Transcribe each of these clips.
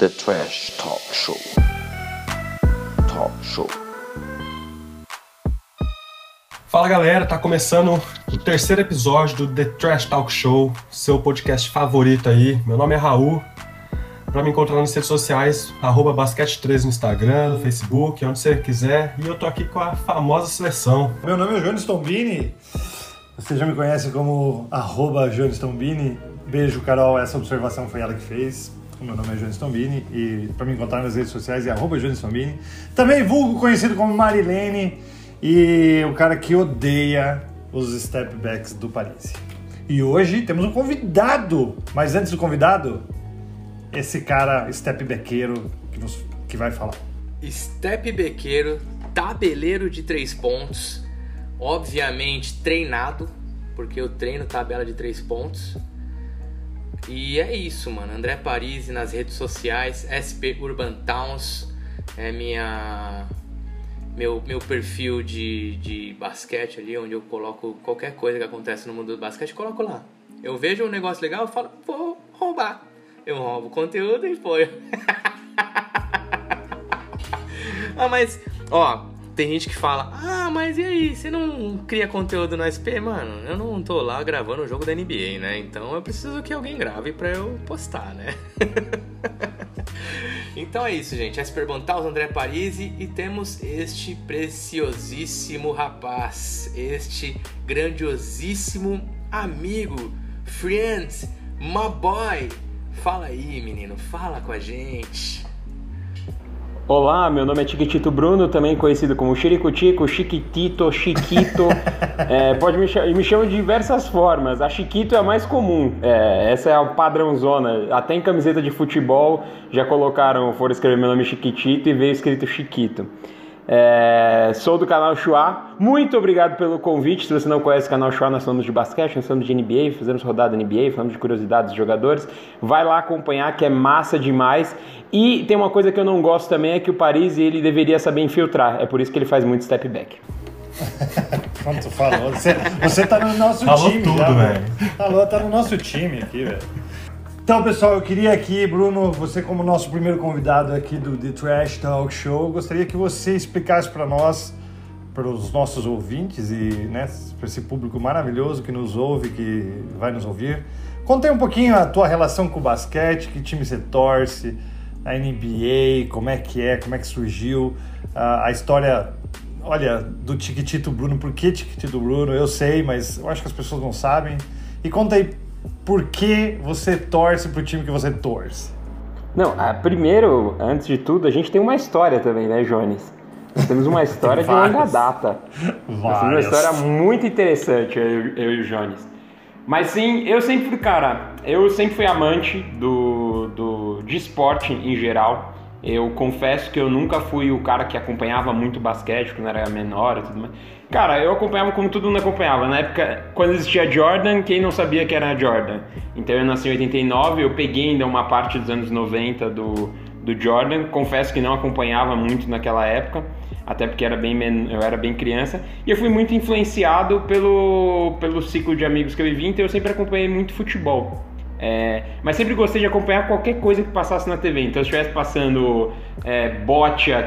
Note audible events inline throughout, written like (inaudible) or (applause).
The Trash Talk Show. Talk Show. Fala galera, tá começando o terceiro episódio do The Trash Talk Show, seu podcast favorito aí. Meu nome é Raul. Pra me encontrar nas redes sociais, arroba basquete13 no Instagram, no Facebook, onde você quiser. E eu tô aqui com a famosa seleção. Meu nome é Jones Tombini. Você já me conhece como arroba Jones Tombini. Beijo, Carol. Essa observação foi ela que fez. Meu nome é Jones Tombini e para me encontrar nas redes sociais é arroba Jones Tombini. Também vulgo conhecido como Marilene e o cara que odeia os step backs do Paris. E hoje temos um convidado, mas antes do convidado, esse cara step backeiro que, nos, que vai falar. Step bequeiro, tabeleiro de três pontos, obviamente treinado, porque eu treino tabela de três pontos. E é isso, mano. André Parisi nas redes sociais, SP Urban Towns é minha meu, meu perfil de, de basquete ali, onde eu coloco qualquer coisa que acontece no mundo do basquete, coloco lá. Eu vejo um negócio legal, eu falo, vou roubar. Eu roubo conteúdo e põe. (laughs) ah, mas, ó, tem gente que fala, ah, mas e aí, você não cria conteúdo no SP? Mano, eu não tô lá gravando o jogo da NBA, né? Então eu preciso que alguém grave pra eu postar, né? (laughs) então é isso, gente. SP Bontaus, André Parisi e temos este preciosíssimo rapaz, este grandiosíssimo amigo, friend, my boy. Fala aí, menino, fala com a gente. Olá, meu nome é Chiquitito Bruno, também conhecido como Chiricutico, Chiquitito, Chiquito. (laughs) é, pode me, chamar, me chamar de diversas formas. A Chiquito é a mais comum. É, essa é a padrãozona. Até em camiseta de futebol já colocaram, foram escrever meu nome Chiquitito e veio escrito Chiquito. É, sou do canal Chua. Muito obrigado pelo convite. Se você não conhece o canal Chua, nós falamos de basquete, nós falamos de NBA, fazemos rodada NBA, falamos de curiosidades de jogadores. Vai lá acompanhar que é massa demais. E tem uma coisa que eu não gosto também é que o Paris ele deveria saber infiltrar. É por isso que ele faz muito step back. (laughs) Pronto, falou. Você, você tá no nosso Falou time. tudo, já, velho. Falou, tá no nosso time aqui, velho. Então, pessoal, eu queria aqui, Bruno, você como nosso primeiro convidado aqui do The Trash Talk Show, gostaria que você explicasse para nós, para os nossos ouvintes e né, para esse público maravilhoso que nos ouve, que vai nos ouvir, conte um pouquinho a tua relação com o basquete, que time você torce, a NBA, como é que é, como é que surgiu, a, a história, olha, do Tiquitito Bruno, por que Tiquitito Bruno, eu sei, mas eu acho que as pessoas não sabem. E conta aí por que você torce pro time que você torce. Não, ah, primeiro, antes de tudo, a gente tem uma história também, né, Jones? Nós temos uma (laughs) história de longa data. Nós temos uma história muito interessante, eu, eu e o Jones. Mas sim, eu sempre fui, cara, eu sempre fui amante do, do, de esporte em geral. Eu confesso que eu nunca fui o cara que acompanhava muito basquete quando era menor e tudo mais. Cara, eu acompanhava como todo mundo acompanhava. Na época, quando existia Jordan, quem não sabia que era Jordan? Então eu nasci em 89, eu peguei ainda uma parte dos anos 90 do, do Jordan. Confesso que não acompanhava muito naquela época, até porque era bem eu era bem criança. E eu fui muito influenciado pelo, pelo ciclo de amigos que eu vivi, então eu sempre acompanhei muito futebol. É, mas sempre gostei de acompanhar qualquer coisa que passasse na TV. Então, se estivesse passando é,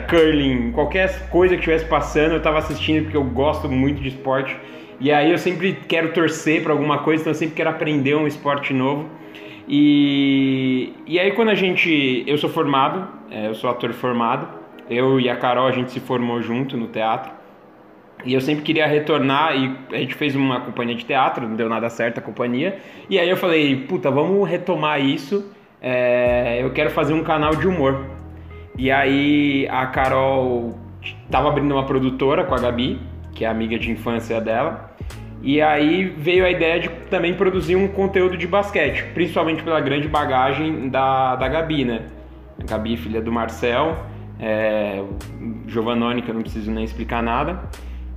curling, qualquer coisa que estivesse passando, eu estava assistindo porque eu gosto muito de esporte. E aí eu sempre quero torcer para alguma coisa, então eu sempre quero aprender um esporte novo. E, e aí quando a gente. Eu sou formado, é, eu sou ator formado. Eu e a Carol a gente se formou junto no teatro. E eu sempre queria retornar e a gente fez uma companhia de teatro, não deu nada certo a companhia. E aí eu falei, puta, vamos retomar isso. é, eu quero fazer um canal de humor. E aí a Carol tava abrindo uma produtora com a Gabi, que é amiga de infância dela. E aí veio a ideia de também produzir um conteúdo de basquete, principalmente pela grande bagagem da, da Gabi, né? A Gabi, filha do Marcel, é, que eu não preciso nem explicar nada.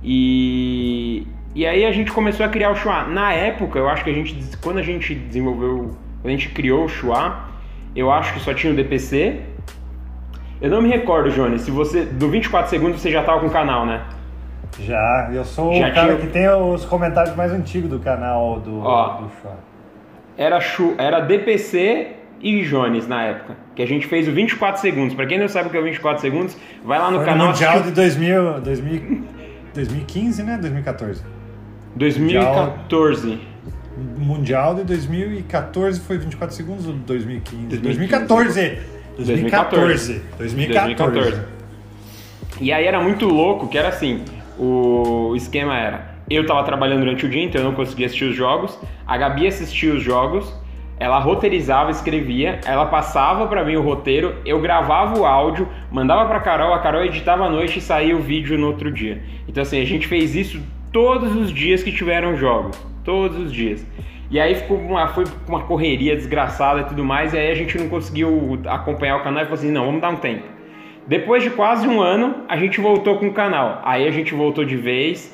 E, e aí a gente começou a criar o Chua. Na época, eu acho que a gente, quando a gente desenvolveu, quando a gente criou o Chua, eu acho que só tinha o DPC. Eu não me recordo, Jones, se você, do 24 segundos você já tava com o canal, né? Já, eu sou Já o cara tinha- que tem os comentários mais antigos do canal do, Ó. do Chua. Era, Chu, era DPC, e Jones na época, que a gente fez o 24 segundos. Para quem não sabe o que é o 24 segundos, vai lá no Foi canal. No Mundial de 2000, 2000, 2015, né? 2014. 2014. Mundial de 2014 foi 24 segundos ou 2015? 2014. 2014. 2014. 2014. E aí era muito louco, que era assim, o esquema era, eu tava trabalhando durante o dia, então eu não conseguia assistir os jogos, a Gabi assistia os jogos, ela roteirizava, escrevia, ela passava para mim o roteiro, eu gravava o áudio, mandava para Carol, a Carol editava à noite e saía o vídeo no outro dia. Então assim, a gente fez isso todos os dias que tiveram jogos, todos os dias. E aí ficou uma, foi uma correria desgraçada e tudo mais, e aí a gente não conseguiu acompanhar o canal e falou assim, não, vamos dar um tempo. Depois de quase um ano, a gente voltou com o canal. Aí a gente voltou de vez,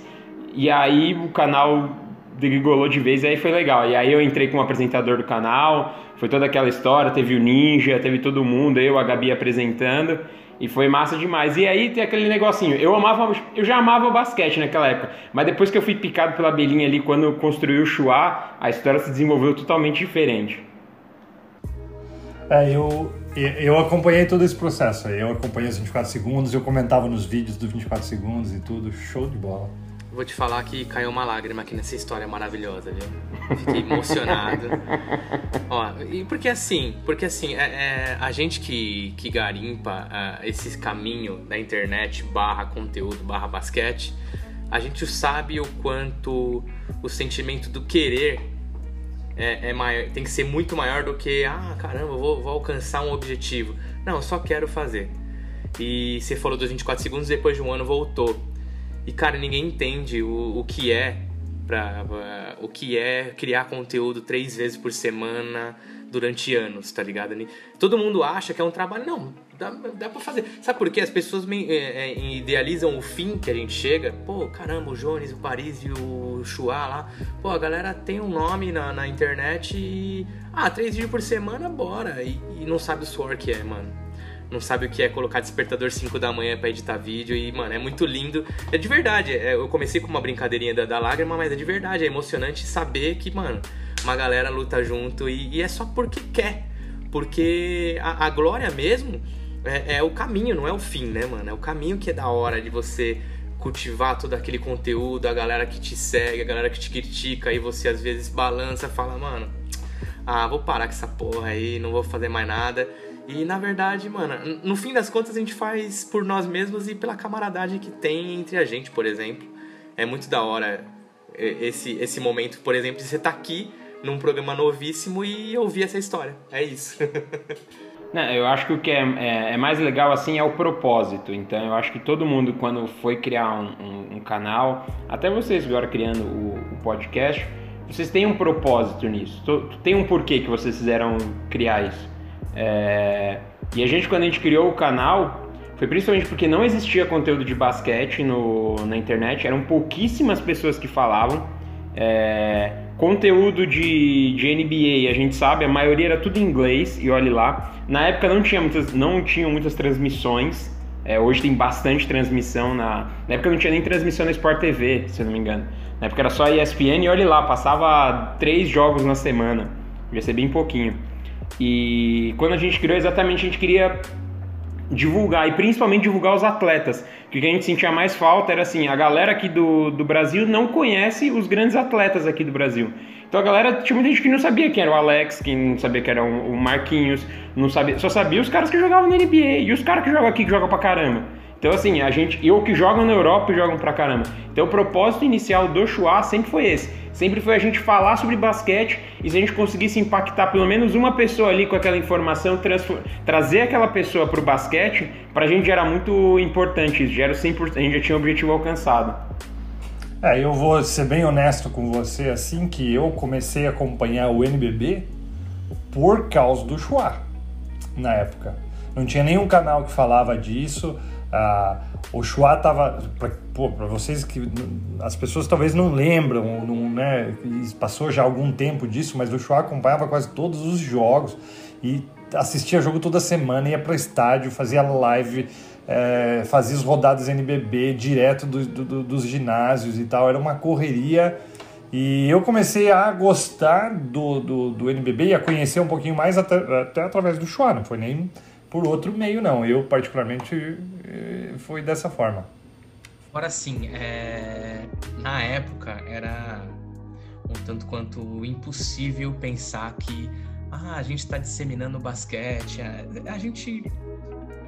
e aí o canal degringolou de vez, aí foi legal. E aí eu entrei como apresentador do canal, foi toda aquela história, teve o Ninja, teve todo mundo, eu, a Gabi apresentando. E foi massa demais. E aí tem aquele negocinho. Eu amava, eu já amava o basquete naquela época, mas depois que eu fui picado pela abelhinha ali quando eu construí o Chua, a história se desenvolveu totalmente diferente. É, eu eu acompanhei todo esse processo. Eu acompanhei os 24 segundos, eu comentava nos vídeos dos 24 segundos e tudo, show de bola. Vou te falar que caiu uma lágrima aqui nessa história maravilhosa, viu? Fiquei emocionado. (laughs) Ó, e porque assim, porque assim, é, é, a gente que, que garimpa uh, esse caminho da internet barra conteúdo, barra basquete, a gente sabe o quanto o sentimento do querer é, é maior, tem que ser muito maior do que, ah, caramba, vou, vou alcançar um objetivo. Não, eu só quero fazer. E você falou dos 24 segundos, depois de um ano voltou. E cara, ninguém entende o, o que é pra, uh, o que é criar conteúdo três vezes por semana durante anos, tá ligado? Todo mundo acha que é um trabalho, não, dá, dá pra fazer. Sabe por quê? As pessoas me, é, é, idealizam o fim que a gente chega. Pô, caramba, o Jones, o Paris e o Chua lá. Pô, a galera tem um nome na, na internet e. Ah, três vídeos por semana, bora. E, e não sabe o suor que é, mano não sabe o que é colocar despertador 5 da manhã para editar vídeo e, mano, é muito lindo. É de verdade, é, eu comecei com uma brincadeirinha da, da lágrima, mas é de verdade, é emocionante saber que, mano, uma galera luta junto e, e é só porque quer. Porque a, a glória mesmo é, é, o caminho, não é o fim, né, mano? É o caminho que é da hora de você cultivar todo aquele conteúdo, a galera que te segue, a galera que te critica, e você às vezes balança fala, mano, ah, vou parar com essa porra aí, não vou fazer mais nada. E na verdade, mano, no fim das contas a gente faz por nós mesmos e pela camaradagem que tem entre a gente, por exemplo. É muito da hora esse, esse momento, por exemplo, de você estar tá aqui num programa novíssimo e ouvir essa história. É isso. (laughs) Não, eu acho que o que é, é, é, mais legal assim é o propósito. Então eu acho que todo mundo quando foi criar um, um, um canal, até vocês agora criando o, o, podcast, vocês têm um propósito nisso. Tem um porquê que vocês fizeram criar isso. É... E a gente, quando a gente criou o canal, foi principalmente porque não existia conteúdo de basquete no, na internet, eram pouquíssimas pessoas que falavam. É... Conteúdo de, de NBA, a gente sabe, a maioria era tudo em inglês, e olhe lá. Na época não tinha muitas, não tinham muitas transmissões, é, hoje tem bastante transmissão. Na, na época não tinha nem transmissão na Sport TV, se eu não me engano. Na época era só ESPN e olhe lá, passava três jogos na semana, ia ser bem pouquinho. E quando a gente criou, exatamente a gente queria divulgar, e principalmente divulgar os atletas. Que o que a gente sentia mais falta era assim, a galera aqui do, do Brasil não conhece os grandes atletas aqui do Brasil. Então a galera, tinha muita gente que não sabia quem era o Alex, que não sabia quem era o Marquinhos, não sabia, só sabia os caras que jogavam na NBA, e os caras que jogam aqui, que jogam pra caramba. Então, assim, a gente, eu que jogam na Europa e jogam pra caramba. Então, o propósito inicial do Chua sempre foi esse. Sempre foi a gente falar sobre basquete e se a gente conseguisse impactar pelo menos uma pessoa ali com aquela informação, trazer aquela pessoa pro basquete, pra gente era muito importante isso. Já era 100%, a gente já tinha o objetivo alcançado. É, eu vou ser bem honesto com você, assim que eu comecei a acompanhar o NBB por causa do Chua, na época. Não tinha nenhum canal que falava disso, ah, o Chua estava. Para vocês que. As pessoas talvez não lembram, não, né, passou já algum tempo disso, mas o Chua acompanhava quase todos os jogos e assistia jogo toda semana, ia para estádio, fazia live, é, fazia as rodadas NBB direto do, do, dos ginásios e tal. Era uma correria E eu comecei a gostar do, do, do NBB e a conhecer um pouquinho mais até, até através do Chua, não foi nem por outro meio, não. Eu, particularmente, eh, foi dessa forma. Agora sim, é... na época era um tanto quanto impossível pensar que ah, a gente está disseminando basquete, a, gente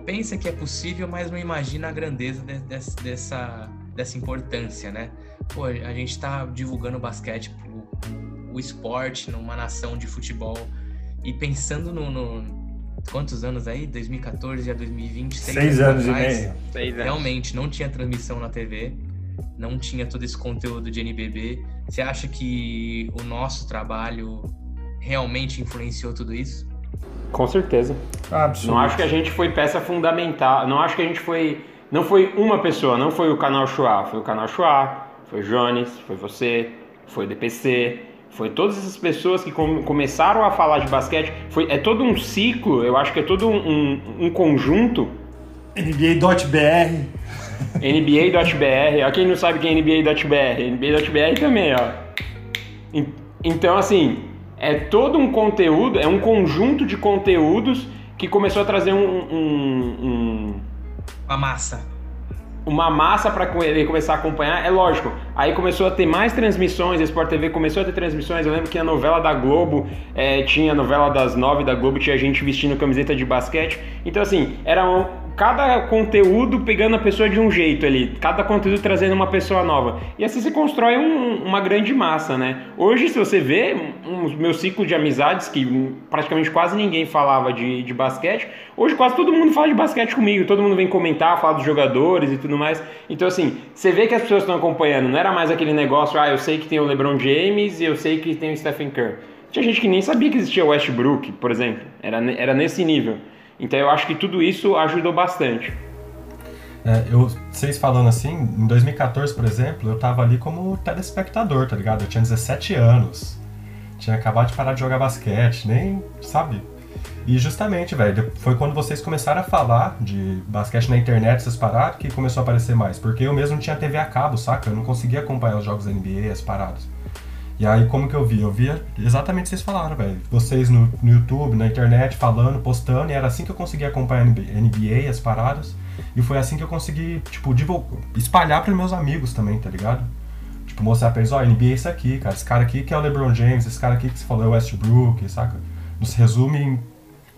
pensa que é possível, mas não imagina a grandeza de, de, dessa, dessa importância, né? Pô, a gente está divulgando basquete, o, o esporte numa nação de futebol e pensando no, no quantos anos aí? 2014 a 2020, seis, seis anos, anos e meio. Seis realmente não tinha transmissão na TV, não tinha todo esse conteúdo de NBB. Você acha que o nosso trabalho realmente influenciou tudo isso? Com certeza. Absolutamente. Não acho que a gente foi peça fundamental. Não acho que a gente foi. Não foi uma pessoa, não foi o canal Chua, foi o canal Chua, foi o Jones, foi você, foi o DPC, foi todas essas pessoas que com, começaram a falar de basquete. Foi, é todo um ciclo, eu acho que é todo um, um, um conjunto. NBA.br NBA.br, ó, quem não sabe quem é NBA.br, NBA.br também, ó. Então, assim, é todo um conteúdo, é um conjunto de conteúdos que começou a trazer um. um, um uma massa. Uma massa para ele começar a acompanhar, é lógico. Aí começou a ter mais transmissões, a Sport TV começou a ter transmissões. Eu lembro que a novela da Globo é, tinha a novela das nove da Globo, tinha gente vestindo camiseta de basquete. Então, assim, era um, cada conteúdo pegando a pessoa de um jeito ali, cada conteúdo trazendo uma pessoa nova. E assim se constrói um, uma grande massa, né? Hoje, se você vê um, meu ciclo de amizades, que praticamente quase ninguém falava de, de basquete, hoje quase todo mundo fala de basquete comigo, todo mundo vem comentar, fala dos jogadores e tudo mais. Então, assim, você vê que as pessoas estão acompanhando, não era mais aquele negócio, ah, eu sei que tem o LeBron James e eu sei que tem o Stephen Curry. Tinha gente que nem sabia que existia o Westbrook, por exemplo. Era, era nesse nível. Então eu acho que tudo isso ajudou bastante. É, eu, vocês falando assim, em 2014, por exemplo, eu tava ali como telespectador, tá ligado? Eu tinha 17 anos. Tinha acabado de parar de jogar basquete, nem, sabe? E justamente, velho, foi quando vocês começaram a falar de basquete na internet, essas paradas, que começou a aparecer mais. Porque eu mesmo tinha TV a cabo, saca? Eu não conseguia acompanhar os jogos da NBA, as paradas. E aí, como que eu via? Eu via exatamente o que vocês falaram, velho. Vocês no, no, YouTube, na internet, falando, postando, e era assim que eu consegui acompanhar NBA, as paradas. E foi assim que eu consegui, tipo, divulgar, espalhar para meus amigos também, tá ligado? Tipo, mostrar pra eles, ó, oh, NBA é isso aqui, cara. Esse cara aqui que é o LeBron James, esse cara aqui que você falou é o Westbrook, saca? Nos resume,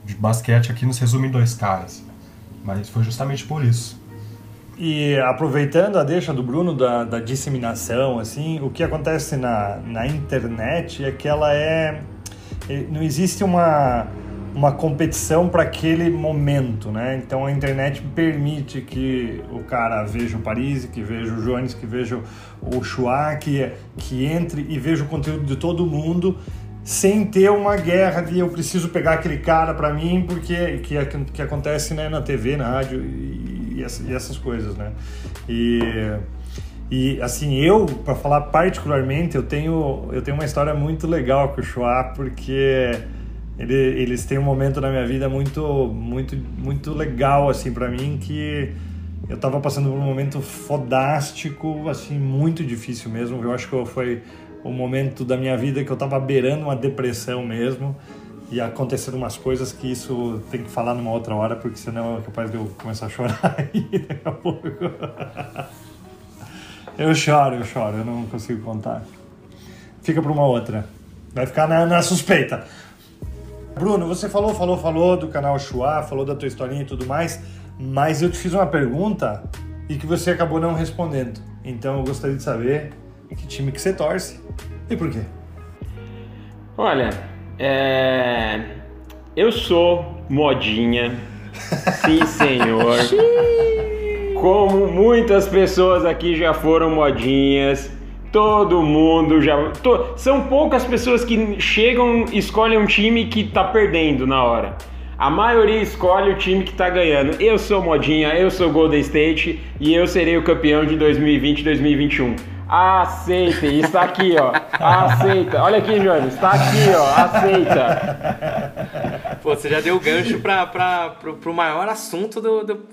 de basquete aqui nos resume em dois caras. Mas foi justamente por isso. E aproveitando a deixa do Bruno da, da disseminação, assim, o que acontece na, na internet é que ela é. é não existe uma, uma competição para aquele momento, né? Então a internet permite que o cara veja o Paris, que veja o Jones, que veja o Chua, que, que entre e veja o conteúdo de todo mundo sem ter uma guerra de eu preciso pegar aquele cara para mim, porque que, que acontece né, na TV, na rádio e, e essas coisas, né? E, e assim, eu, para falar particularmente, eu tenho, eu tenho uma história muito legal com o Chua, porque ele, eles têm um momento na minha vida muito, muito, muito legal, assim, para mim, que eu tava passando por um momento fodástico, assim, muito difícil mesmo. Eu acho que foi o momento da minha vida que eu estava beirando uma depressão mesmo e aconteceram umas coisas que isso tem que falar numa outra hora, porque senão é capaz de eu começar a chorar (laughs) aí daqui a pouco. Eu choro, eu choro, eu não consigo contar. Fica para uma outra. Vai ficar na, na, suspeita. Bruno, você falou, falou, falou do canal Chua, falou da tua historinha e tudo mais, mas eu te fiz uma pergunta e que você acabou não respondendo. Então eu gostaria de saber que time que você torce e por quê? Olha, é... eu sou modinha, (laughs) sim senhor. Como muitas pessoas aqui já foram modinhas, todo mundo já. To... São poucas pessoas que chegam e escolhem um time que tá perdendo na hora. A maioria escolhe o time que tá ganhando. Eu sou modinha, eu sou Golden State e eu serei o campeão de 2020 2021. Aceitem, está aqui, ó. Aceita. Olha aqui, Jones, está aqui, ó. Aceita. Pô, você já deu o gancho para pro, pro maior assunto do, do,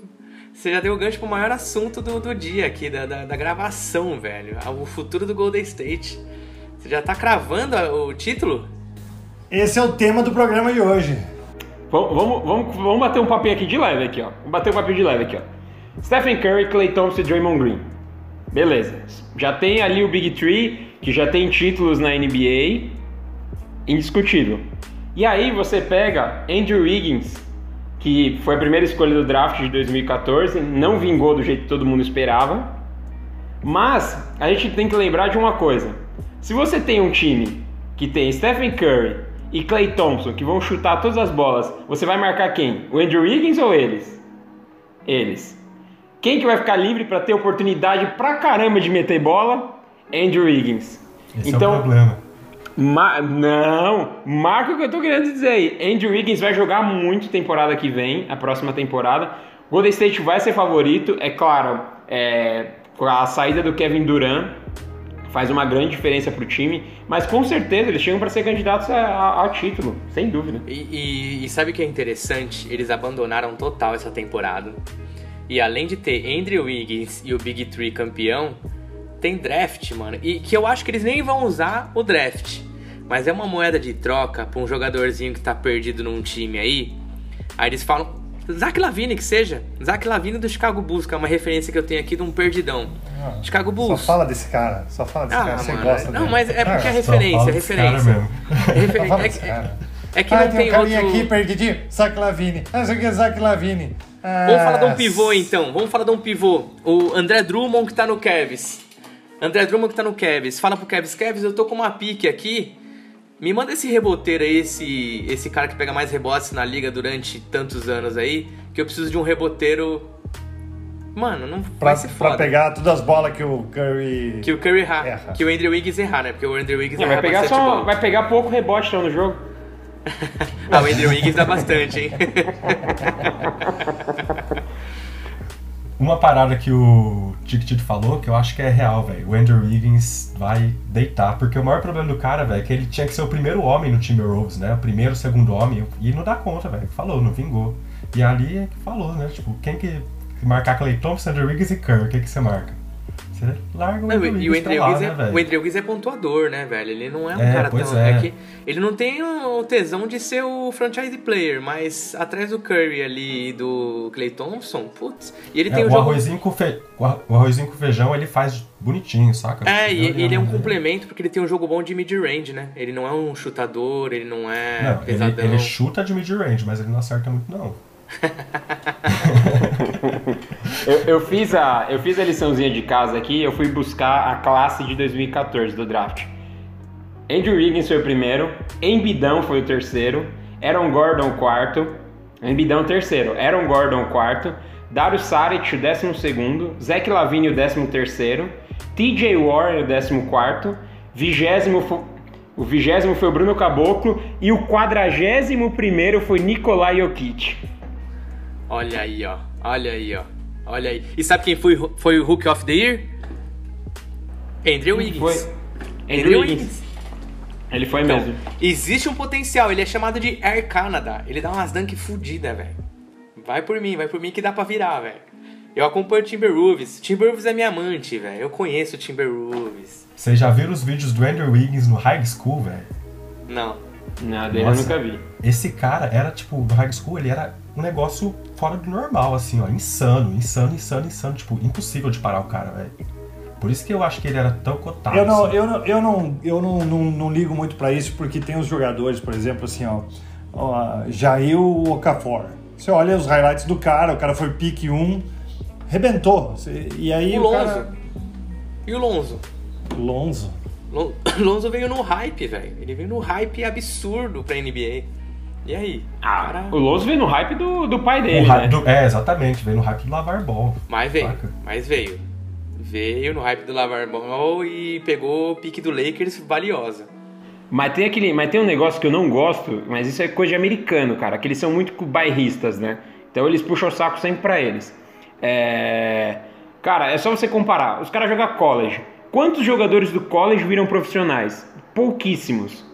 Você já deu o gancho pro maior assunto do, do dia aqui, da, da, da gravação, velho. O futuro do Golden State. Você já tá cravando o título? Esse é o tema do programa de hoje. Vamos, vamos, vamos, vamos bater um papinho aqui de leve aqui, ó. Vamos bater um papinho de leve aqui, ó. Stephen Curry, Clay Thompson e Draymond Green. Beleza. Já tem ali o Big Three, que já tem títulos na NBA. Indiscutível. E aí você pega Andrew Wiggins, que foi a primeira escolha do draft de 2014, não vingou do jeito que todo mundo esperava. Mas a gente tem que lembrar de uma coisa. Se você tem um time que tem Stephen Curry e Clay Thompson que vão chutar todas as bolas, você vai marcar quem? O Andrew Wiggins ou eles? Eles. Quem que vai ficar livre para ter oportunidade pra caramba de meter bola? Andrew Wiggins. Esse então, é o problema. Ma não, marca o que eu tô querendo dizer aí. Andrew Wiggins vai jogar muito temporada que vem, a próxima temporada. Golden State vai ser favorito, é claro, é, a saída do Kevin Durant faz uma grande diferença para o time, mas com certeza eles chegam para ser candidatos ao título, sem dúvida. E, e, e sabe o que é interessante? Eles abandonaram total essa temporada. E além de ter Andrew Wiggins e o Big Three campeão, tem draft, mano. E que eu acho que eles nem vão usar o draft. Mas é uma moeda de troca pra um jogadorzinho que tá perdido num time aí. Aí eles falam, Zach Lavine que seja. Zach Lavine do Chicago Bulls, que é uma referência que eu tenho aqui de um perdidão. Ah, Chicago Bulls. Só fala desse cara. Só fala desse ah, cara. Você mano, gosta Não, dele. mas é porque é referência, é referência. (laughs) É, que ah, não tem, tem um outro... aqui perdidinho. Zach Lavine. Ah, isso aqui é Zach Lavine. Ah, Vamos falar de um pivô então. Vamos falar de um pivô. O André Drummond que tá no Cavs. André Drummond que tá no Cavs. Fala pro Cavs, Cavs, eu tô com uma pique aqui me manda esse reboteiro aí, esse, esse cara que pega mais rebotes na liga durante tantos anos aí, que eu preciso de um reboteiro. Mano, não pra, vai ser foda. Pra pegar todas as bolas que o Curry. Que o Curry erra. erra. Que o Andrew Wiggins errar, né? Porque o Andrew Wiggins vai pegar só, Vai pegar pouco rebote então, no jogo. (laughs) ah, o Andrew Wiggins dá bastante, hein? (laughs) Uma parada que o Tito falou, que eu acho que é real, velho. O Andrew Wiggins vai deitar, porque o maior problema do cara, velho, é que ele tinha que ser o primeiro homem no time Rose, né? O primeiro, o segundo homem, e não dá conta, velho. Falou, não vingou. E ali é que falou, né? Tipo, quem que marcar Clay Thompson, Andrew Wiggins e Kerr, o que que você marca? Você larga o Andrew Wiggins. E o Andrew Wiggins, é, o Andrew Wiggins é pontuador, né, velho? Ele não é um é, cara tão. É. é. que ele não tem o tesão de ser o franchise player, mas atrás do Curry ali e do Clay Thompson, putz. E ele é, tem o, o jogo... arrozinho com fe... o arrozinho com feijão ele faz bonitinho, saca? É, e ele, ele é um complemento porque ele tem um jogo bom de mid-range, né? Ele não é um chutador, ele não é não, pesadão. Ele, ele chuta de mid-range, mas ele não acerta muito, não. (laughs) eu, eu, fiz a, eu fiz a liçãozinha de casa aqui, eu fui buscar a classe de 2014 do draft. Andrew Wiggins foi o primeiro, Embidão foi o terceiro, Aaron Gordon quarto, Embidão terceiro, Aaron Gordon quarto, Dario Saric o décimo segundo, Zach Lavine o décimo terceiro, TJ Warren o décimo quarto, vigésimo o vigésimo foi o Bruno Caboclo e o quadragésimo primeiro foi Nikolai Jokic. Olha aí, ó. Olha aí, ó. Olha aí. E sabe quem foi, foi o Hook of the Year? Andrew Wiggins. Foi. Andrew, Wiggins. Ele foi então, mesmo. Existe um potencial. Ele é chamado de Air Canada. Ele dá umas dunk fodidas, velho. Vai por mim, vai por mim que dá pra virar, velho. Eu acompanho o Timberwolves. Timberwolves é minha amante, velho. Eu conheço o Timberwolves. Vocês já viram os vídeos do Andrew Wiggins no high school, velho? Não. Nada, eu nunca vi. Esse cara era, tipo, no high school, ele era um negócio fora do normal, assim, ó. Insano, insano, insano, insano. Tipo, impossível de parar o cara, velho. Por isso que eu acho que ele era tão cotado. Eu não, assim. eu não, eu não, eu não, não, não ligo muito para isso, porque tem os jogadores, por exemplo, assim, ó. ó Jair Okafor. Você olha os highlights do cara, o cara foi pique 1, rebentou. E aí o, o Lonzo. cara. E o Lonzo? Lonzo. (coughs) Lonzo veio no hype, velho. Ele veio no hype absurdo pra NBA. E aí? Ah, cara... o Lonzo veio no hype do, do pai dele, né? Do, é, exatamente. Veio no hype do Lavar Ball. Mas veio. Saca? Mas veio. Veio no hype do Lavar Ball e pegou o pique do Lakers valiosa. Mas tem, aquele, mas tem um negócio que eu não gosto, mas isso é coisa de americano, cara. Que eles são muito bairristas, né? Então eles puxam o saco sempre pra eles. É... Cara, é só você comparar. Os caras jogam college. Quantos jogadores do college viram profissionais? Pouquíssimos.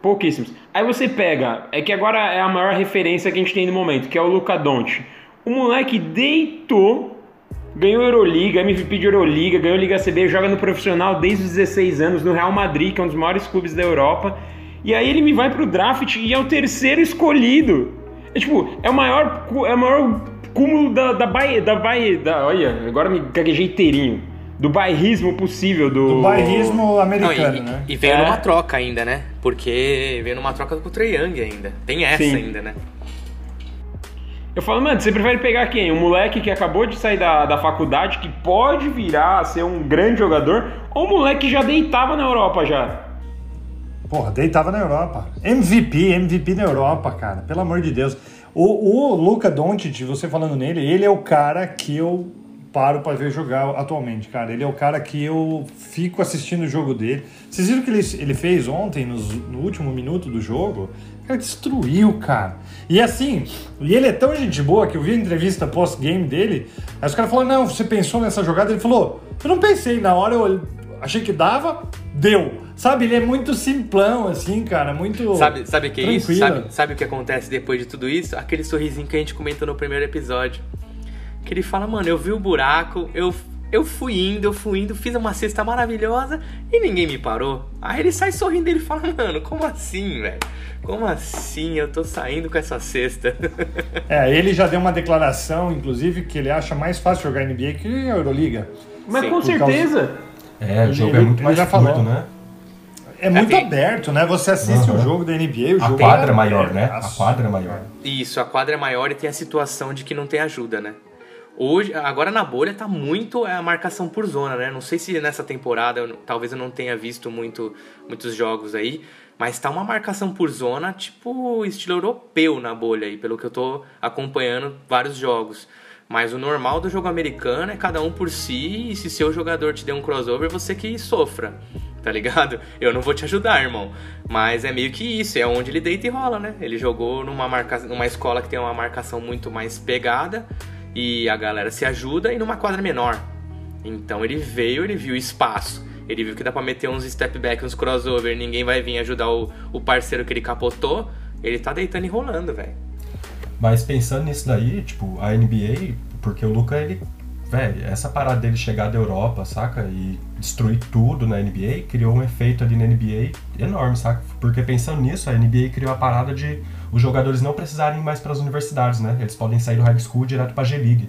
Pouquíssimos. Aí você pega, é que agora é a maior referência que a gente tem no momento, que é o Luca Doncic. O moleque deitou ganhou Euroliga, MVP de Euroliga, ganhou Liga CB, joga no profissional desde os 16 anos no Real Madrid, que é um dos maiores clubes da Europa. E aí ele me vai pro draft e é o terceiro escolhido. É tipo, é o maior, é o maior cúmulo da, da Bahia, da Bahia, da, olha, agora me gaguejei inteirinho. Do bairrismo possível, do... Do bairrismo americano, Não, e, né? e veio É. numa troca ainda, né? Porque veio numa troca com o Trae Young ainda. Tem essa Sim. ainda, né? Eu falo, mano, você prefere pegar quem? Um moleque que acabou de sair da, da faculdade, que pode virar a ser um grande jogador, ou um moleque que já deitava na Europa já? Porra, deitava na Europa. MVP, MVP na Europa, cara. Pelo amor de Deus. O, o Luca Doncic, você falando nele, ele é o cara que eu paro pra ver jogar atualmente, cara. Ele é o cara que eu fico assistindo o jogo dele. Vocês viram o que ele, ele fez ontem, nos- no último minuto do jogo? O cara destruiu, cara. E assim, e ele é tão gente boa que eu vi a entrevista pós-game dele. Aí os caras falaram: Não, você pensou nessa jogada? Ele falou: Eu não pensei, na hora eu achei que dava, deu. Sabe, ele é muito simplão, assim, cara, muito. Sabe, sabe o que é isso? Sabe, sabe o que acontece depois de tudo isso? Aquele sorrisinho que a gente comentou no primeiro episódio. Que ele fala, mano, eu vi o buraco, eu, eu fui indo, eu fui indo, fiz uma cesta maravilhosa e ninguém me parou. Aí ele sai sorrindo e ele fala, mano, como assim, velho? Como assim eu tô saindo com essa cesta? É, ele já deu uma declaração, inclusive, que ele acha mais fácil jogar NBA que a Euroliga. Mas Sim, com por causa- certeza. É, o jogo Ele- é muito mais curto, né? É muito tem- aberto, né? Você assiste o jogo da NBA, o A jogo quadra é é maior, né? A quadra é maior. Isso, a quadra é maior e tem a situação de que não tem ajuda, né? Hoje, agora na bolha tá muito a marcação por zona, né? Não sei se nessa temporada, talvez eu não tenha visto muito, muitos jogos aí, mas tá uma marcação por zona, tipo estilo europeu na bolha aí, pelo que eu tô acompanhando vários jogos. Mas o normal do jogo americano é cada um por si, e se seu jogador te der um crossover, você que sofra, tá ligado? (laughs) Eu não vou te ajudar, irmão. Mas é meio que isso, é onde ele deita e rola, né? Ele jogou numa, marca... numa escola que tem uma marcação muito mais pegada, e a galera se ajuda, e numa quadra menor. Então ele veio, ele viu espaço. Ele viu que dá pra meter uns step back, uns crossover, ninguém vai vir ajudar o, o parceiro que ele capotou. Ele tá deitando e rolando, velho. Mas pensando nisso daí, tipo, a NBA, porque o Luca, ele. Velho, essa parada dele chegar da Europa, saca? E destruir tudo na NBA, criou um efeito ali na NBA enorme, saca? Porque pensando nisso, a NBA criou a parada de os jogadores não precisarem ir mais para as universidades, né? Eles podem sair do high school direto pra G-League.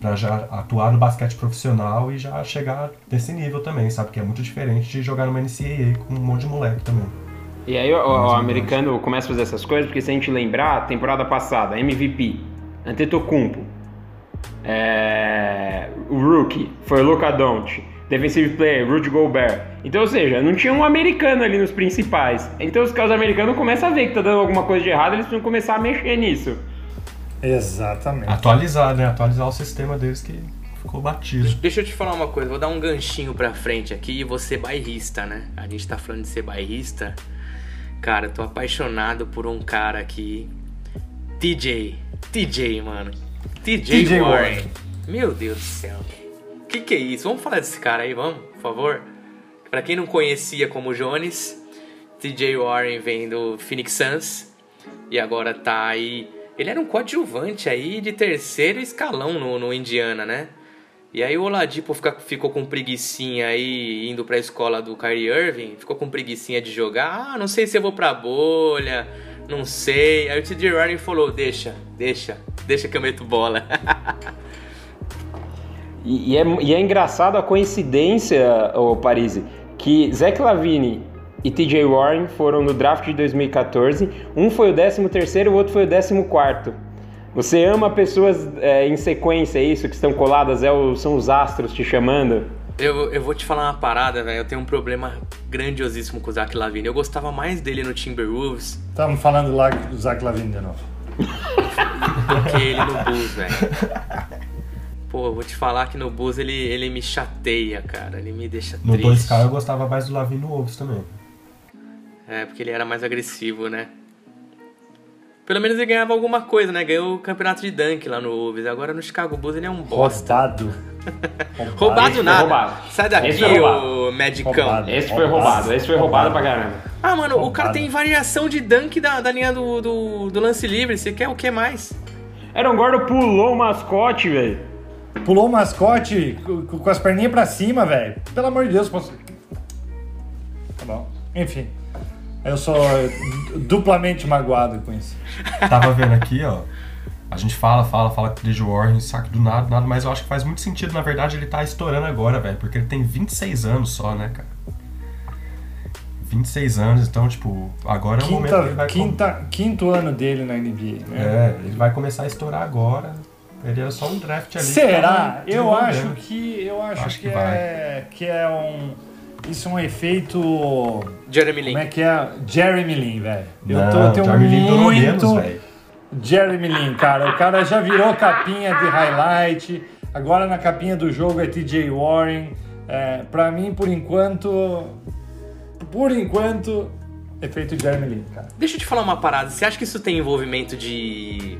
Pra já atuar no basquete profissional e já chegar nesse nível também, sabe? Que é muito diferente de jogar numa NCAA com um monte de moleque também. E aí o, o ou americano começa a fazer essas coisas, porque se a gente lembrar, temporada passada, MVP, Antetokounmpo, é, o rookie foi o Luka Doncic, defensive player, Rudy Gobert. Então, ou seja, não tinha um americano ali nos principais. Então os caras americanos começam a ver que tá dando alguma coisa de errado, eles precisam começar a mexer nisso. Exatamente. Atualizar, né? Atualizar o sistema deles que ficou batido. Deixa eu te falar uma coisa, vou dar um ganchinho pra frente aqui e vou ser bairrista, né? A gente tá falando de ser bairrista. Cara, eu tô apaixonado por um cara aqui. TJ. TJ, mano. TJ, TJ Warren. Warren. Meu Deus do céu. Que que é isso? Vamos falar desse cara aí, vamos? Por favor. Pra quem não conhecia como Jones, TJ Warren vem do Phoenix Suns e agora tá aí. Ele era um coadjuvante aí de terceiro escalão no, no Indiana, né? E aí o Oladipo fica, ficou com preguiçinha aí indo pra escola do Kyrie Irving, ficou com preguiçinha de jogar. Ah, não sei se eu vou pra bolha, não sei. Aí o TJ Warren falou: deixa, deixa, deixa que eu meto bola. (laughs) E, e é, e é engraçado a coincidência, o Parisi, que Zach Lavine e TJ Warren foram no draft de 2014. Um foi o 13 terceiro, o outro foi o 14 quarto. Você ama pessoas é, em sequência, é isso? Que estão coladas, é o- são os astros te chamando? Eu, eu vou te falar uma parada, velho. Eu tenho um problema grandiosíssimo com o Zach Lavine. Eu gostava mais dele no Timberwolves Estamos falando lá do Zach Lavine de novo. (laughs) do que ele no Bulls, velho. Pô, vou te falar que no Bulls ele, ele me chateia, cara. Ele me deixa No triste. 2K eu gostava mais do Lavin no Wolves também. É, porque ele era mais agressivo, né? Pelo menos ele ganhava alguma coisa, né? Ganhou o campeonato de dunk lá no Wolves. Agora no Chicago Bulls ele é um bosta. (laughs) Roubado. Roubado foi nada. roubado. Sai daqui, roubado. ô. Roubado. Esse foi roubado, esse foi roubado pra caramba. Ah, mano, o cara Roubado. tem variação de dunk da, da linha do, do, do lance livre. Você quer o que mais? Aaron Gordon pulou o mascote, velho. Pulou o mascote com, com as perninhas pra cima, velho. Pelo amor de Deus, posso. Tá bom. Enfim. Eu sou duplamente magoado com isso. Tava vendo aqui, ó. A gente fala, fala, fala que o DJ Warren, saca do nada, nada, mas eu acho que faz muito sentido, na verdade, ele tá estourando agora, velho, porque ele tem 26 anos só, né, cara? 26 anos, então, tipo, agora quinta, é o momento que ele vai... Quinta, quinto ano dele na NBA, né? É, ele vai começar a estourar agora. Ele era só um draft ali. Será? Eu acho que. Eu acho, Acho que, que é. Que é um. Isso é um efeito. Jeremy Lin. Como é que é? Jeremy Lin, velho. Eu, tô, eu tenho Jeremy durou muito. menos. Jeremy Lin, cara. O cara já virou capinha de highlight. Agora na capinha do jogo é TJ Warren. É, pra mim, por enquanto. Por enquanto, efeito Jeremy Lin, cara. Deixa eu te falar uma parada. Você acha que isso tem envolvimento de.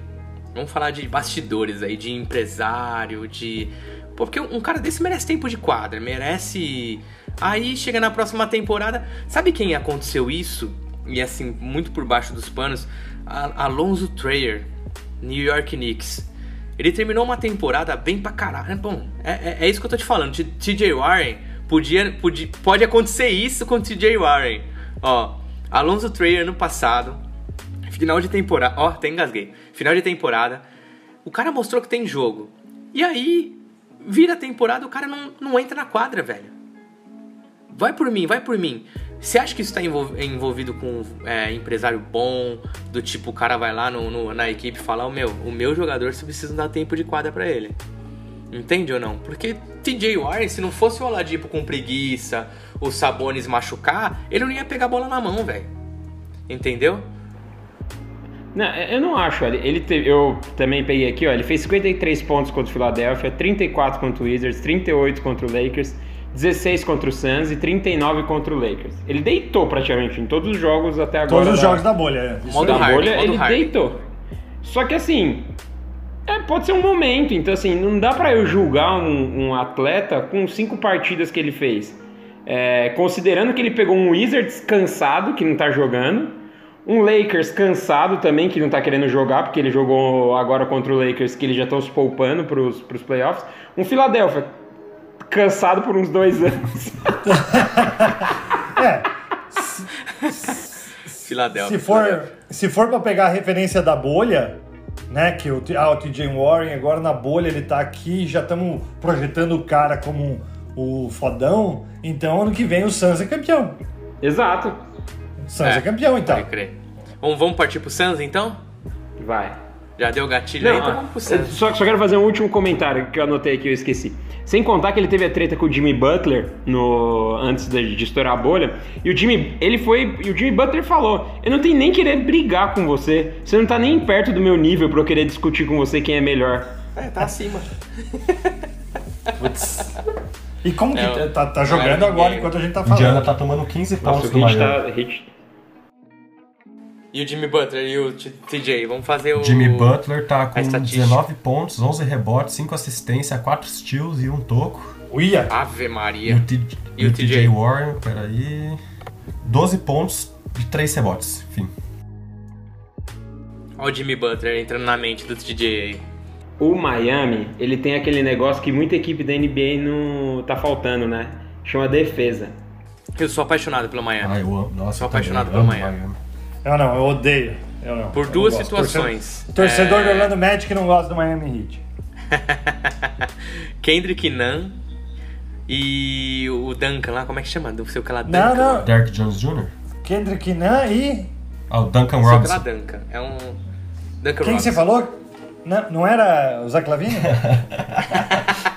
Vamos falar de bastidores aí, de empresário, de. Pô, porque um cara desse merece tempo de quadra, merece. Aí chega na próxima temporada. Sabe quem aconteceu isso? E assim, muito por baixo dos panos? Alonso Trayer, New York Knicks. Ele terminou uma temporada bem pra caralho. Bom, é, é- é isso que eu tô te falando. TJ Warren, podia, podia, pode acontecer isso com TJ Warren. Ó, Alonso Trayer no passado, Final de temporada. Ó, até engasguei. Final de temporada. O cara mostrou que tem jogo. E aí, vira a temporada, o cara não, não entra na quadra, velho. Vai por mim, vai por mim. Você acha que isso tá envol- envolvido com é, empresário bom? Do tipo, o cara vai lá no, no- na equipe e fala: "Ô, meu, o meu jogador, você precisa dar tempo de quadra pra ele. Entende ou não? Porque TJ Warren, se não fosse o Oladipo com preguiça, o Sabonis machucar, ele não ia pegar a bola na mão, velho. Entendeu? Não, eu não acho. Ele, teve- eu também peguei aqui, ó. Ele fez 53 pontos contra o Philadelphia, 34 contra o Wizards, 38 contra o Lakers, 16 contra o Suns e 39 contra o Lakers. Ele deitou praticamente em todos os jogos até agora. Todos os da- jogos da bolha. é. Isso Modo da Harden, bolha, ele Harden. deitou. Só que assim, é, pode ser um momento. Então assim, não dá pra eu julgar um, um atleta com cinco partidas que ele fez. É, considerando que ele pegou um Wizards cansado, que não tá jogando. Um Lakers cansado também, que não tá querendo jogar, porque ele jogou agora contra o Lakers, que eles já estão se poupando pros, pros playoffs. Um Philadelphia cansado por uns dois anos. (laughs) É, (laughs) Filadélfia. se for, se for pra pegar a referência da bolha, né, que o, ah, o TJ Warren agora na bolha ele tá aqui, já estamos projetando o cara como o fodão, então ano que vem o Suns é campeão. Exato. Suns é, campeão então. Pode crer. Vamos, vamos partir pro Suns então? Vai. Já deu gatilho aí, Não, então ah, vamos pro Suns. só, só quero fazer um último comentário que eu anotei aqui, eu esqueci. Sem contar que ele teve a treta com o Jimmy Butler no, antes de, de estourar a bolha. E o Jimmy, ele foi. E o Jimmy Butler falou: Eu não tenho nem querer brigar com você. Você não tá nem perto do meu nível pra eu querer discutir com você quem é melhor. É, tá acima. (laughs) E como que É, tá, tá jogando agora enquanto a gente tá falando? Indiana tá tomando 15 Nossa, pontos do Miami. tá. Hit, E o Jimmy Butler e o TJ, vamos fazer o. Jimmy Butler tá com a estatística. 19 pontos, 11 rebotes, 5 assistências, 4 steals e um toco. Uia! Ave E Maria. o, T- E e o o TJ? TJ Warren, peraí. 12 pontos e 3 rebotes. Enfim. Olha o Jimmy Butler entrando na mente do TJ aí. O Miami, ele tem aquele negócio que muita equipe da NBA não tá faltando, né? Chama defesa. Eu sou apaixonado pelo Miami. Ah, eu amo. Nossa, Sou apaixonado pelo amo Miami. Eu não, eu odeio. Eu não. Por Eu duas não situações. Torcedor, torcedor É, do Orlando Magic não gosta do Miami Heat. (laughs) Kendrick Nunn e o Duncan lá, como é que chama? Do seu que lá Não, Duncan. não. Derrick Jones Jr.? Kendrick Nunn e... Ah, o Duncan Seu Robinson. Duncan. É um. Duncan Quem que você Robinson. falou? Não, não era o Zach Lavine? (laughs)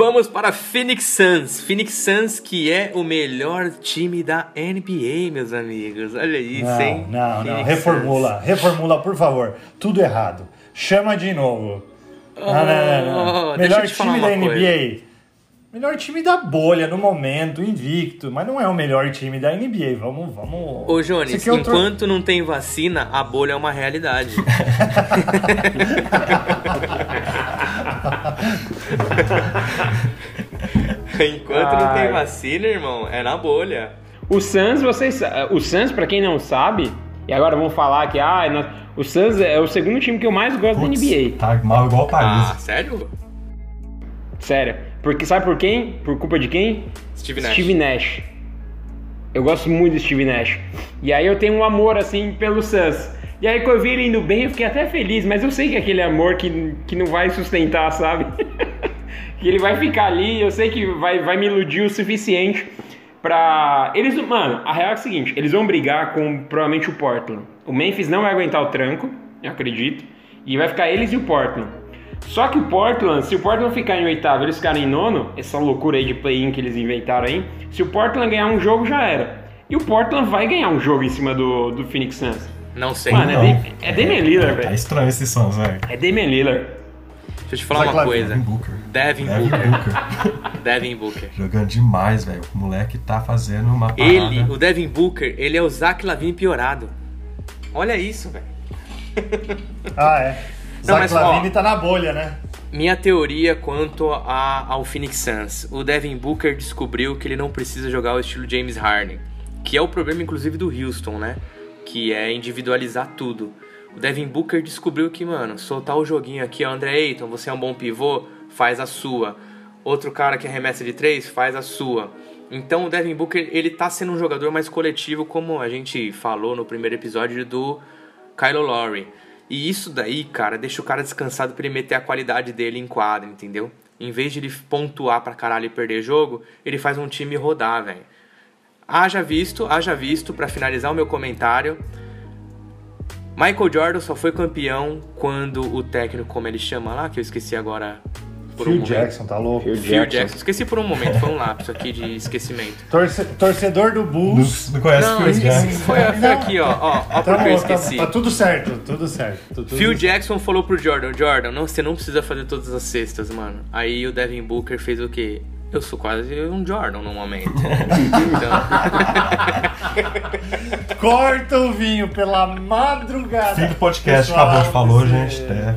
Vamos para Phoenix Suns. Phoenix Suns, que é o melhor time da NBA, meus amigos. Olha isso, Não, hein? não, não. Phoenix Reformula, reformula, por favor. Tudo errado. Chama de novo. Não, não, não, não. Oh, Melhor time da NBA. coisa. Melhor time da bolha no momento, invicto. Mas não é o melhor time da NBA. Vamos, vamos. Ô, Jones, é outro- enquanto não tem vacina, a bolha é uma realidade. (laughs) (laughs) (laughs) enquanto não tem Ai. vacina, irmão, é na bolha. O Suns, vocês, o Suns, para quem não sabe, E agora vão falar que ah, o Suns é o segundo time que eu mais gosto Puts, da NBA. Tá mal igual o Paris. Ah, sério? Sério. Porque sabe por quem? Por culpa de quem? Steve Nash. Steve Nash. Eu gosto muito do Steve Nash. E aí eu tenho um amor assim pelo Suns. E aí quando eu vi ele indo bem, eu fiquei até feliz, mas eu sei que é aquele amor que, que não vai sustentar, sabe? (laughs) que ele vai ficar ali, eu sei que vai, vai me iludir o suficiente pra. Eles. Mano, a real é a seguinte: eles vão brigar com provavelmente o Portland. O Memphis não vai aguentar o tranco, eu acredito. E vai ficar eles e o Portland. Só que o Portland, se o Portland ficar em oitavo eles ficarem em nono, essa loucura aí de play-in que eles inventaram aí, se o Portland ganhar um jogo já era. E o Portland vai ganhar um jogo em cima do, do Phoenix Suns. Não sei. Mano, não. é, é Damian Lillard, velho. Tá estranho esse Suns, velho. É Damian Lillard. Deixa eu te falar uma coisa. Devin Booker. Devin, Devin Booker. Booker. (laughs) Devin Booker. Jogando demais, velho. O moleque tá fazendo uma parada. Ele, o Devin Booker, ele é o Zach Lavine piorado. Olha isso, velho. Ah, é. Não, Zach mas, ó, Lavine tá na bolha, né? Minha teoria quanto a, ao Phoenix Suns. O Devin Booker descobriu que ele não precisa jogar o estilo James Harden. Que é o problema, inclusive, do Houston, né? Que é individualizar tudo. O Devin Booker descobriu que, mano, soltar o joguinho aqui, ó, André Ayton, você é um bom pivô, faz a sua. Outro cara que arremessa de três, faz a sua. Então o Devin Booker, ele tá sendo um jogador mais coletivo, como a gente falou no primeiro episódio do Kyle Lowry. E isso daí, cara, deixa o cara descansado pra ele meter a qualidade dele em quadra, entendeu? Em vez de ele pontuar pra caralho e perder jogo, ele faz um time rodar, velho. Haja visto, haja visto, para finalizar o meu comentário. Michael Jordan só foi campeão quando o técnico, como ele chama lá, que eu esqueci agora por Phil um momento. Jackson, tá louco? Phil Phil Jackson. Esqueci por um momento, foi um lapso aqui de esquecimento. Torce- torcedor do Bulls. Não, não conhece Não, Phil esqueci. Jackson. Foi, foi aqui, ó. Ó, ó Tá, porque eu bom, tá, esqueci. tá tudo certo, tudo certo. tu- tudo Phil certo. Jackson falou pro Jordan, Jordan, não, você não precisa fazer todas as cestas, mano. Aí o Devin Booker fez o quê? Eu sou quase um Jordan no momento. (laughs) Então, (laughs) Corta o vinho pela madrugada. Fim do podcast, Pessoal, acabou de falou, gente. É.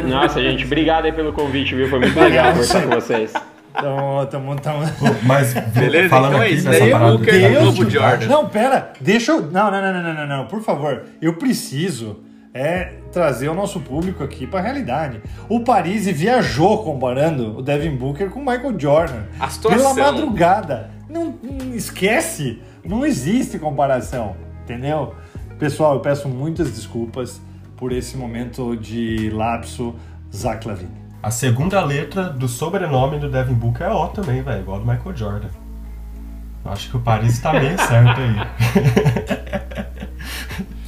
Nossa, gente, obrigado aí pelo convite, viu? Foi muito legal conversar com vocês. Tamo, tamo, tamo... Mas Beleza? falando Então é isso, daí o é o Deus Jordan. Não, pera, deixa eu. Não, não, não, não, não, não, não, por favor. Eu preciso é trazer o nosso público aqui pra realidade. O Paris viajou comparando o Devin Booker com o Michael Jordan. A situação. Pela madrugada. Não, não esquece, não existe comparação, entendeu? Pessoal, eu peço muitas desculpas por esse momento de lapso Zach Lavine. A segunda letra do sobrenome do Devin Booker é O também, velho, igual do Michael Jordan. Acho que o Paris tá bem (laughs) certo aí. (laughs)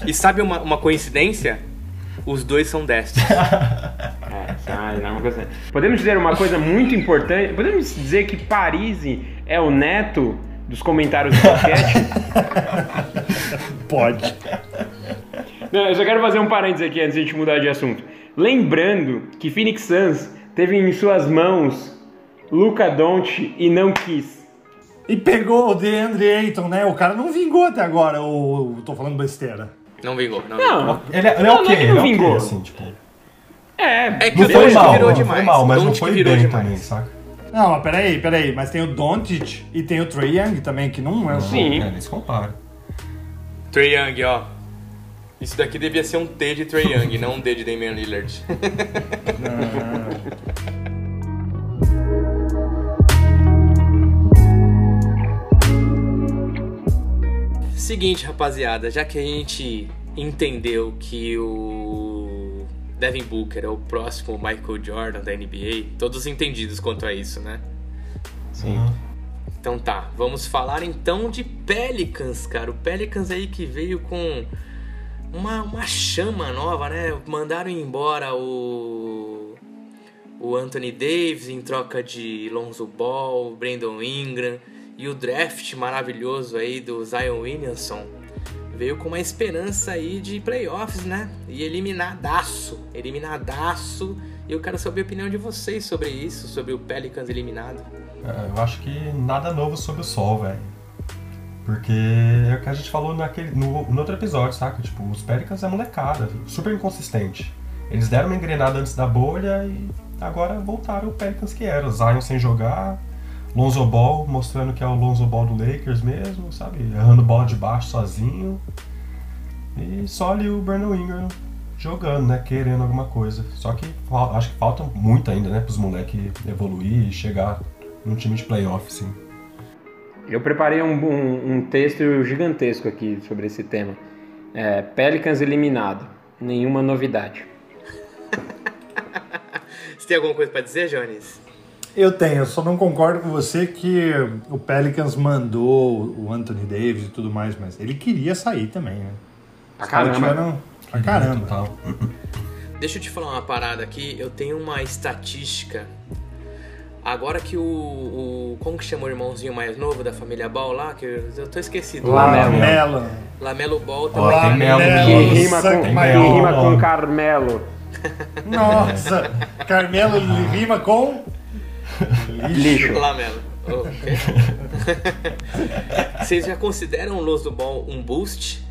e sabe uma, uma coincidência? Os dois são destros. (laughs) É, ai, não, uma coisa- Podemos dizer uma coisa muito importante? Podemos dizer que Paris é o neto dos comentários do basquete? (laughs) Pode. Não, eu só quero fazer um parênteses aqui antes de a gente mudar de assunto. Lembrando que Phoenix Suns teve em suas mãos Luca Doncic e não quis. E pegou o DeAndre Ayton, né? O cara não vingou até agora, ou tô falando besteira. Não vingou, não vingou. Não, Ele, é- ele é Não, não ok, é que não ele é ok, vingou. assim, tipo. é, É que Não foi mal, virou não demais. foi mal, mas não Doncic foi virou bem demais. também, saca? Não, mas peraí, peraí. Mas tem o Doncic e tem o Trae Young também, que não é um Sim. É, nem se compara. Trey Young, ó. Isso daqui devia ser um T de Trey Young, não um D de Damian Lillard. (laughs) Seguinte, rapaziada, já que a gente entendeu que o Devin Booker é o próximo Michael Jordan da NBA, todos entendidos quanto a isso, né? Sim. Então tá, vamos falar então de Pelicans, cara. O Pelicans aí que veio com uma, uma chama nova, né? Mandaram embora o, o Anthony Davis em troca de Lonzo Ball, Brandon Ingram e o draft maravilhoso aí do Zion Williamson. Veio com uma esperança aí de playoffs, né? E eliminadaço, eliminadaço. E eu quero saber a opinião de vocês sobre isso, sobre o Pelicans eliminado. É, Eu acho que nada novo sobre o sol, velho. Porque é o que a gente falou naquele, no, no outro episódio, saca? Tipo, os Pelicans é molecada, super inconsistente. Eles deram uma engrenada antes da bolha e agora voltaram o Pelicans que era. Zion sem jogar, Lonzo Ball mostrando que é o Lonzo Ball do Lakers mesmo, sabe? Errando bola de baixo sozinho. E só ali o Brandon Ingram jogando, né? Querendo alguma coisa. Só que acho que falta muito ainda, né? Para os moleques evoluir e chegar num time de playoff, sim. Eu preparei um, um, um, texto gigantesco aqui sobre esse tema. É, Pelicans eliminado. Nenhuma novidade. (laughs) Você tem alguma coisa para dizer, Jones? Eu tenho, eu só não concordo com você que o Pelicans mandou o Anthony Davis e tudo mais, mas ele queria sair também, né? Os caramba. Tiveram... Pra caramba. Deixa eu te falar uma parada aqui. Eu tenho uma estatística. Agora que o, o. Como que chama o irmãozinho mais novo da família Ball lá? Que eu, eu tô esquecido. Lamelo. Lamelo Ball também. Lamelo. Que rima com, que rima com Carmelo. Nossa! Carmelo rima com. Lixo. Lamelo. Okay. (laughs) Vocês já consideram o Los do Ball um boost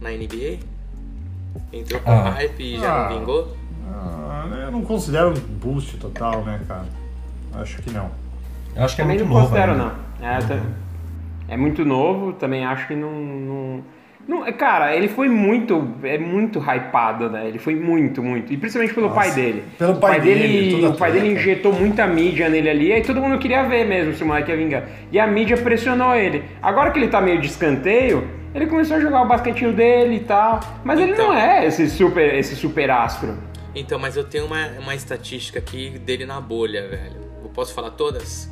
na NBA? Entrou com ah. hype e já ah. não vingou? Ah, eu não considero um boost total, né, cara? Acho que não. Eu acho que é também muito não novo. considero, ainda. não. É, uhum. é, muito novo, também acho que não, não não, cara, ele foi muito, é muito hypado, né? Ele foi muito, muito. E principalmente pelo Nossa, pai dele. Pelo pai, pai dele. dele o pai dele injetou muita mídia nele ali, e aí todo mundo queria ver mesmo se o moleque ia vingar. E a mídia pressionou ele. Agora que ele tá meio de escanteio, ele começou a jogar o basquetinho dele e tal. Mas então, ele não é esse super, esse super astro. Então, mas eu tenho uma, uma estatística aqui dele na bolha, velho. Eu posso falar todas?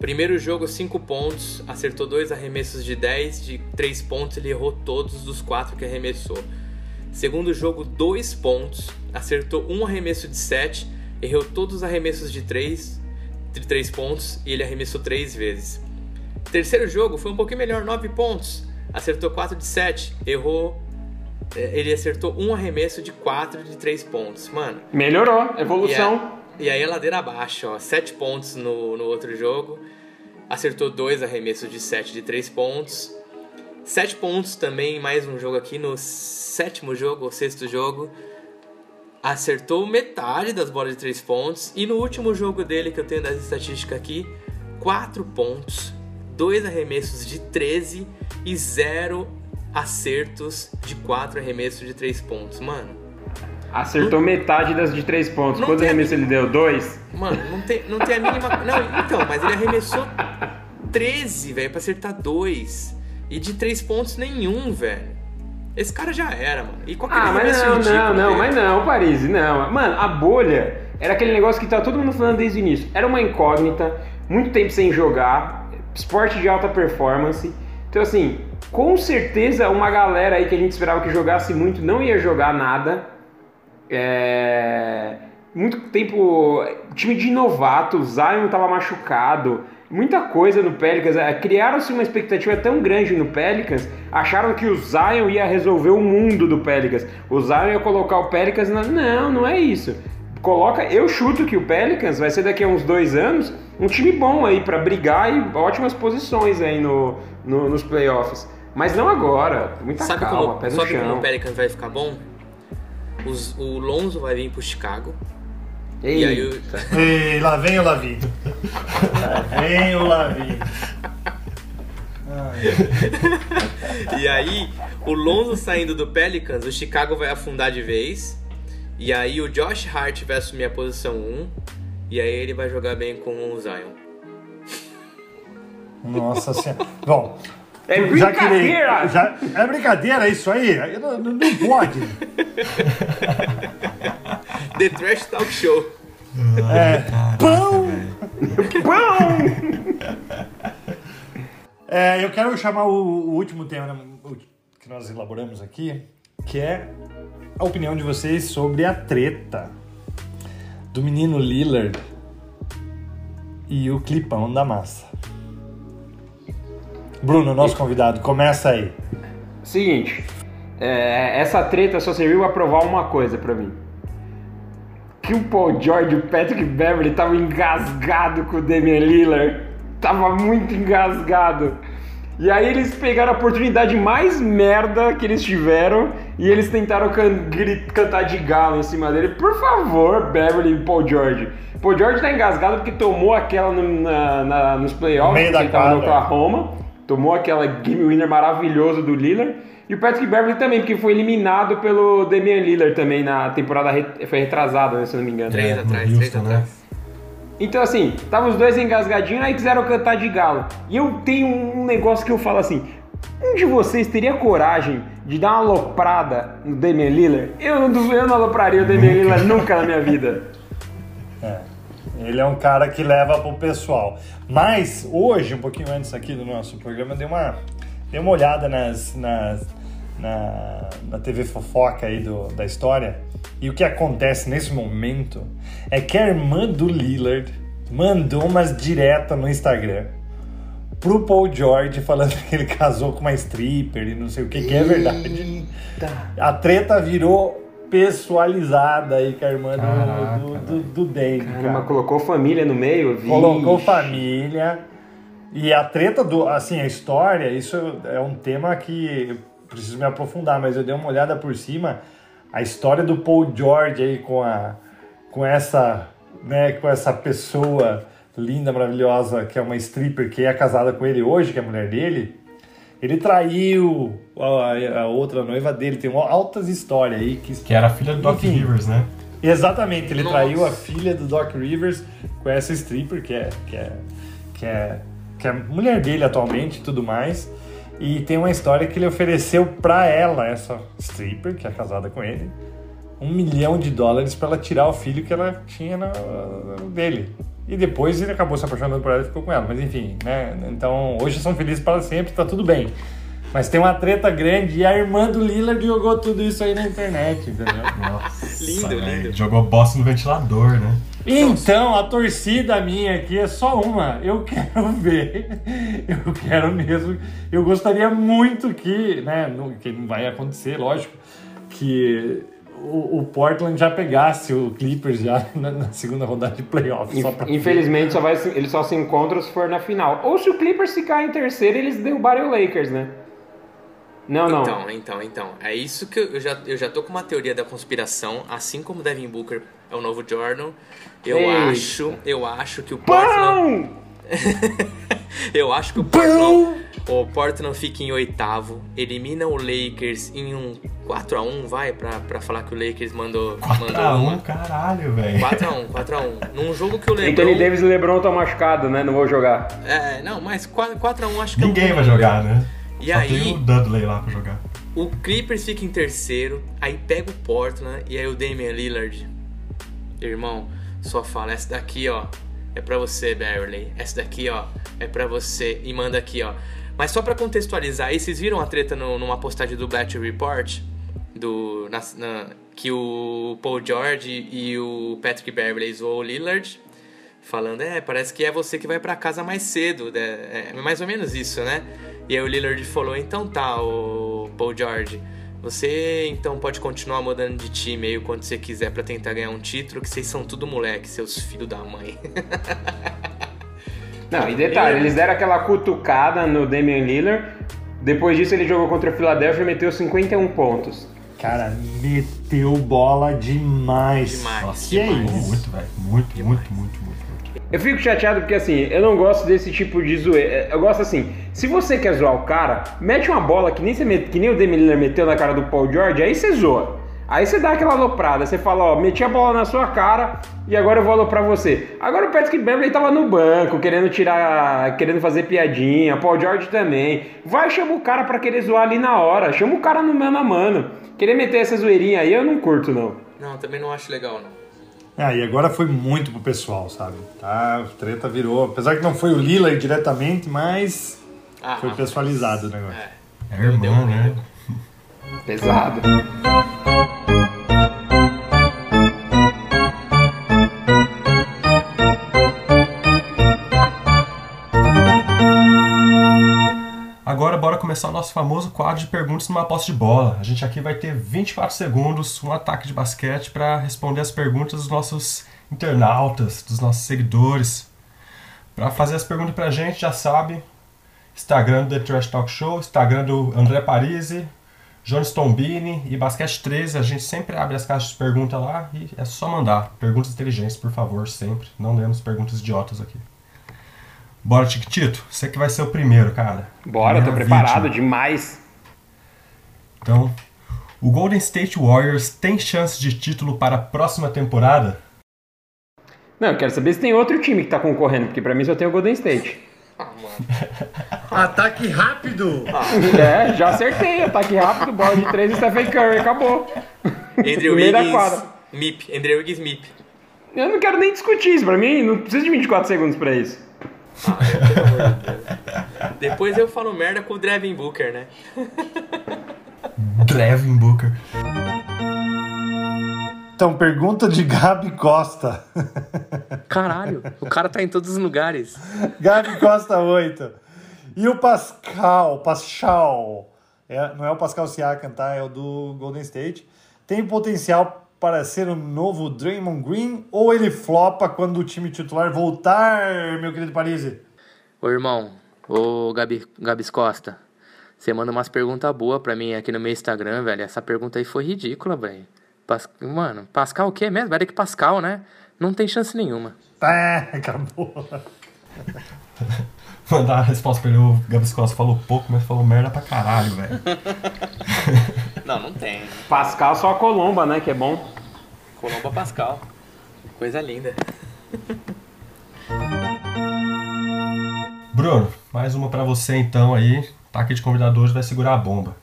Primeiro jogo, 5 pontos, acertou dois arremessos de 10, de 3 pontos ele errou todos dos 4 que arremessou. Segundo jogo, 2 pontos, acertou um arremesso de 7, errou todos os arremessos de 3, de 3 pontos e ele arremessou 3 vezes. Terceiro jogo foi um pouquinho melhor, 9 pontos, acertou 4 de 7, errou é, ele acertou um arremesso de 4 de 3 pontos. Mano. Melhorou, evolução. E aí a ladeira abaixo, ó. 7 pontos no, no outro jogo. Acertou dois arremessos de 7 de 3 pontos. 7 pontos também, mais um jogo aqui no sétimo jogo, ou sexto jogo. Acertou metade das bolas de 3 pontos. E no último jogo dele, que eu tenho das estatísticas aqui, 4 pontos, 2 arremessos de 13 e 0 acertos de 4 arremessos de 3 pontos. Mano, Acertou metade das de três pontos. Quantos arremessos ele deu? Dois? Mano, não tem, não tem a mínima. Não, então, mas ele arremessou 13, velho, pra acertar dois. E de três pontos nenhum, velho. Esse cara já era, mano. E qual ah, mas não, não, não, mas não, Paris, não. Mano, a bolha era aquele negócio que tá todo mundo falando desde o início. Era uma incógnita, muito tempo sem jogar, esporte de alta performance. Então, assim, com certeza uma galera aí que a gente esperava que jogasse muito não ia jogar nada é, muito tempo, time de novato, Zion estava machucado, muita coisa no Pelicans. É, criaram-se uma expectativa tão grande no Pelicans, acharam que o Zion ia resolver o mundo do Pelicans. O Zion ia colocar o Pelicans na. Não, não é isso. Coloca, eu chuto que o Pelicans vai ser daqui a uns dois anos um time bom aí para brigar e ótimas posições aí no, no, nos playoffs. Mas não agora. Muita sabe calma, como, pé no sabe chão. como o Pelicans vai ficar bom? Os, o Lonzo vai vir pro Chicago. Ei. E aí o... Ei, lá vem o Lavi. Lá vem o Lavi. (laughs) e aí, o Lonzo saindo do Pelicans, o Chicago vai afundar de vez. E aí o Josh Hart vai assumir a posição 1. E aí ele vai jogar bem com o Zion. Nossa senhora. Bom, é brincadeira! Já, é brincadeira isso aí? Não, não pode. The Trash Talk Show. É. Pão! Pão! É, eu quero chamar o, o último tema né, que nós elaboramos aqui, que é a opinião de vocês sobre a treta do menino Lillard e o clipão da massa. Bruno, nosso convidado, começa aí. Seguinte, é, essa treta só serviu para provar uma coisa para mim. Que o Paul George e o Patrick Beverly estavam engasgados com o Damian Lillard. Tava muito engasgado. E aí eles pegaram a oportunidade mais merda que eles tiveram e eles tentaram can cantar de galo em cima dele. Por favor, Beverly e Paul George. Paul George tá engasgado porque tomou aquela no, na, na, nos playoffs, que ele tava no Oklahoma tomou aquela game winner maravilhoso do Lillard. E o Patrick Beverly também, porque foi eliminado pelo Damian Lillard também na temporada re... foi retrasada, né, se não me engano. Três É, atrás, três né? atrás. Então, assim, tava os dois engasgadinhos, aí quiseram cantar de galo. E eu tenho um negócio que eu falo assim: um de vocês teria coragem de dar uma aloprada no Damian Lillard? Eu não, eu não alopraria o Damian Lillard nunca na minha vida. (laughs) Ele é um cara que leva pro pessoal. Mas hoje, um pouquinho antes aqui do nosso programa, dei uma, dei uma olhada nas, nas, na, na TV fofoca aí do, da história. E o que acontece nesse momento é que a irmã do Lillard mandou umas direta no Instagram pro Paul George falando que ele casou com uma stripper e não sei o que, que é verdade. A treta virou pessoalizada aí com a irmã do- Caraca, do, do, do Dave. Caramba, cara. colocou família no meio? Vixe. Colocou família. E a treta do. Assim, a história, isso é um tema que eu preciso me aprofundar, mas eu dei uma olhada por cima. A história do Paul George aí com a. com essa. né, com essa pessoa linda, maravilhosa, que é uma stripper que é casada com ele hoje, que é a mulher dele. Ele traiu a, a outra noiva dele, tem uma- altas histórias aí que Que era a filha do Doc Enfim. Rivers, né? Exatamente, ele Nossa. traiu a filha do Doc Rivers com essa stripper, que é, que é, que é, que é a mulher dele atualmente e tudo mais. E tem uma história que ele ofereceu pra ela, essa stripper, que é casada com ele, um milhão de dólares pra ela tirar o filho que ela tinha na, dele. E depois ele acabou se apaixonando por ela e ficou com ela. Mas enfim, né? Então hoje são felizes para sempre, tá tudo bem. Mas tem uma treta grande e a irmã do Lillard jogou tudo isso aí na internet, entendeu? (laughs) Nossa, Lindo, velho. lindo. Jogou bosta no ventilador, né? Então, a torcida minha aqui é só uma. Eu quero (laughs) ver. Eu quero mesmo. Eu gostaria muito que, né? não- Que não vai acontecer, lógico, que o, o Portland já pegasse o Clippers já (laughs) na, na segunda rodada de playoffs. Só pra... Infelizmente, só vai, eles só se encontram se for na final. Ou se o Clippers ficar em terceiro, eles derrubarem o Lakers, né? Não, não. Então, então, então. É isso que eu já, eu já tô com uma teoria da conspiração, assim como Devin Booker é o novo Jordan. Eu Eita. acho, eu acho que o Portland, Pão! (laughs) eu acho que o Portland, o Portland fica em oitavo, elimina o Lakers em um 4 a 1, vai pra, pra falar que o Lakers mandou mandou 4x1, uma. caralho, velho. 4 a 1, 4 a 1. Num jogo que o LeBron Anthony Davis e LeBron estão machucados, né? Não vou jogar. É, não, mas 4 4 a 1 acho que é um Ninguém vai jogar, né? E Só aí- tem o Dudley lá pra jogar. O Clippers fica em terceiro, aí pega o Portland e aí o Damian Lillard. Irmão, só fala, essa daqui, ó, é pra você, Beverly. Essa daqui, ó, é pra você. E manda aqui, ó. Mas só pra contextualizar aí, vocês viram a treta no- numa postagem do Batch Report? Do, na- na- que o Paul George e o Patrick Beverly zoou o Lillard. Falando, é, parece que é você que vai pra casa mais cedo. né? É mais ou menos isso, né? E aí o Lillard falou, então tá, o Paul George. Você então pode continuar mudando de time aí o quanto você quiser pra tentar ganhar um título, que vocês são tudo moleque, seus filhos da mãe. (laughs) Não, e detalhe, eles deram aquela cutucada no Damian Lillard. Depois disso, ele jogou contra o Philadelphia e meteu 51 pontos. Cara, meteu bola demais. Demais. Nossa, que é demais. isso? Muito, velho. Muito, muito, muito, muito, muito. Eu fico chateado porque assim, eu não gosto desse tipo de zoeira. Eu gosto assim, se você quer zoar o cara, mete uma bola que nem, você que nem o Lillard meteu na cara do Paul George, aí você zoa. Aí você dá aquela aloprada, você fala, ó, meti a bola na sua cara e agora eu vou aloprar você. Agora o Patrick Beverly tava no banco, querendo tirar, querendo fazer piadinha, Paul George também. Vai, chama o cara pra querer zoar ali na hora, chama o cara no mano a mano. Querer meter essa zoeirinha aí eu não curto não. Não, também não acho legal, não. Ah, e agora foi muito pro pessoal, sabe? Tá, a treta virou. Apesar que não foi o Lillard diretamente, mas Ah, foi pessoalizado o negócio. É. É Deu- irmã, deu- né? Pesado. Começar o nosso famoso quadro de perguntas numa posse de bola. A gente aqui vai ter 24 segundos, um ataque de basquete para responder as perguntas dos nossos internautas, dos nossos seguidores. Para fazer as perguntas pra gente, já sabe, Instagram do The Trash Talk Show, Instagram do André Parisi, Jones Tombini e Basquete 13. A gente sempre abre as caixas de pergunta lá e é só mandar. Perguntas inteligentes, por favor, sempre. Não lemos perguntas idiotas aqui. Bora, Tiquitito. Você que vai ser o primeiro, cara. Bora, tô preparado vítima. demais. Então, o Golden State Warriors tem chance de título para a próxima temporada? Não, eu quero saber se tem outro time que tá concorrendo, porque pra mim só tem o Golden State. Ah, (laughs) mano. Ataque rápido! É, já acertei. Ataque rápido, bola de três e Stephen Curry, acabou. Andrew Wiggins, MIP. Andrew Wiggins, MIP. Eu não quero nem discutir isso, pra mim não precisa de 24 segundos pra isso. Ah, de. Depois eu falo merda com o Devin Booker, né? (laughs) Devin Booker. Então, pergunta de Gabi Costa. Caralho, o cara tá em todos os lugares. Gabi Costa 8. E o Pascal, Pascal, é, não é o Pascal Siakam, tá? É o do Golden State. Tem potencial para ser o novo Draymond Green ou ele flopa quando o time titular voltar, meu querido Parisi? Ô irmão, ô Gabi, Gabs Costa, você manda umas perguntas boas pra mim aqui no meu Instagram, velho. Essa pergunta aí foi ridícula, velho. Pas... Mano, Pascal o quê mesmo? Vai que Pascal, né? Não tem chance nenhuma. É, acabou. (laughs) Mandar a resposta pra ele, o Gabs Costa falou pouco, mas falou merda pra caralho, velho. (laughs) Não, não tem. Pascal só a Colomba, né? Que é bom. Colomba Pascal. Coisa linda. Bruno, mais uma pra você então aí. Tá aqui de convidado hoje, vai segurar a bomba.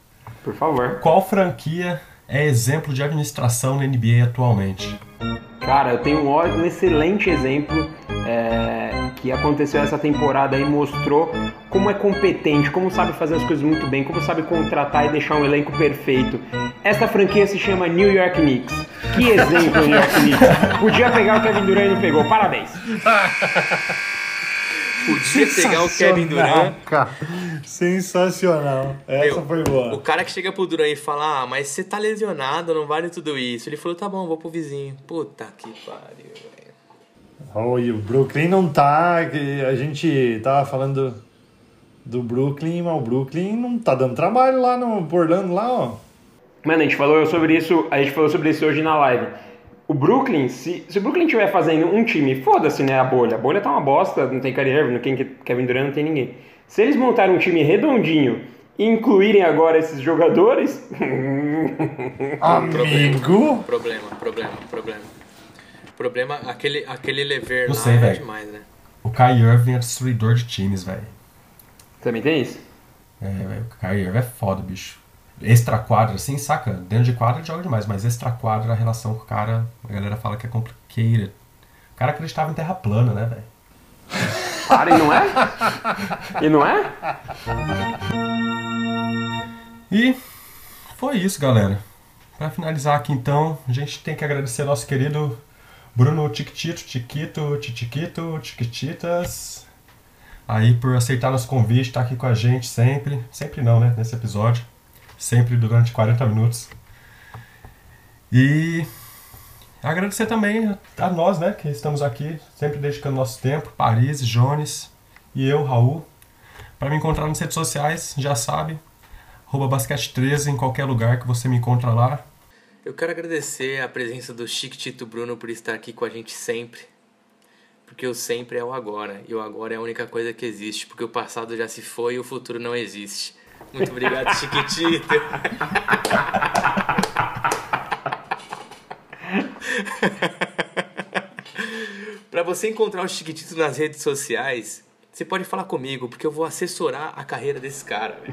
Por favor. Qual franquia é exemplo de administração na NBA atualmente? Cara, eu tenho um, ó- um excelente exemplo é, que aconteceu essa temporada e mostrou como é competente, como sabe fazer as coisas muito bem, como sabe contratar e deixar um elenco perfeito. Essa franquia se chama New York Knicks. Que exemplo, New York Knicks. Podia pegar o Kevin Durant e não pegou. Parabéns. (laughs) Podia pegar o Kevin Durant. Cara. Sensacional. Essa Meu, foi boa. O cara que chega pro Durant e fala, ah, mas você tá lesionado, não vale tudo isso. Ele falou, tá bom, vou pro vizinho. Puta que pariu, velho. Oi, o Brooklyn não tá. A gente tava falando do Brooklyn, mas o Brooklyn não tá dando trabalho lá no Orlando lá, ó. Mano, a gente falou sobre isso, a gente falou sobre isso hoje na live. O Brooklyn, se, se o Brooklyn estiver fazendo um time, foda-se, né, a bolha. A bolha tá uma bosta, não tem Kyrie Irving, não tem Kevin Durant, não tem ninguém. Se eles montarem um time redondinho e incluírem agora esses jogadores, (laughs) Amigo? Problema, problema, problema. Problema, aquele, aquele lever Não lá sei, é velho. demais, né? O Kai Irving é destruidor de times, velho. também tem isso. É, velho, o Kai Irving é foda, bicho. Extra quadra, assim, saca? Dentro de quadra ele joga demais, mas extra quadra, a relação com o cara, a galera fala que é complicated. O cara acreditava em terra plana, né, velho? (laughs) Para, e não é? E não é? E foi isso, galera. Pra finalizar aqui então, a gente tem que agradecer ao nosso querido Bruno Tiquitito, Tiquito, Titiquito, Tiquititas. Aí por aceitar nosso convite, estar aqui com a gente sempre. Sempre não, né? Nesse episódio. Sempre durante 40 minutos. E agradecer também a nós, né? Que estamos aqui, sempre dedicando nosso tempo. Paris, Jones e eu, Raul. Para me encontrar nas redes sociais, já sabe, arroba basquete13 em qualquer lugar que você me encontra lá. Eu quero agradecer a presença do Chiquitito Bruno por estar aqui com a gente sempre. Porque o sempre é o agora. E o agora é a única coisa que existe. Porque o passado já se foi e o futuro não existe. Muito obrigado, Chiquitito. (laughs) Para você encontrar o Chiquitito nas redes sociais, você pode falar comigo, porque eu vou assessorar a carreira desse cara. (laughs)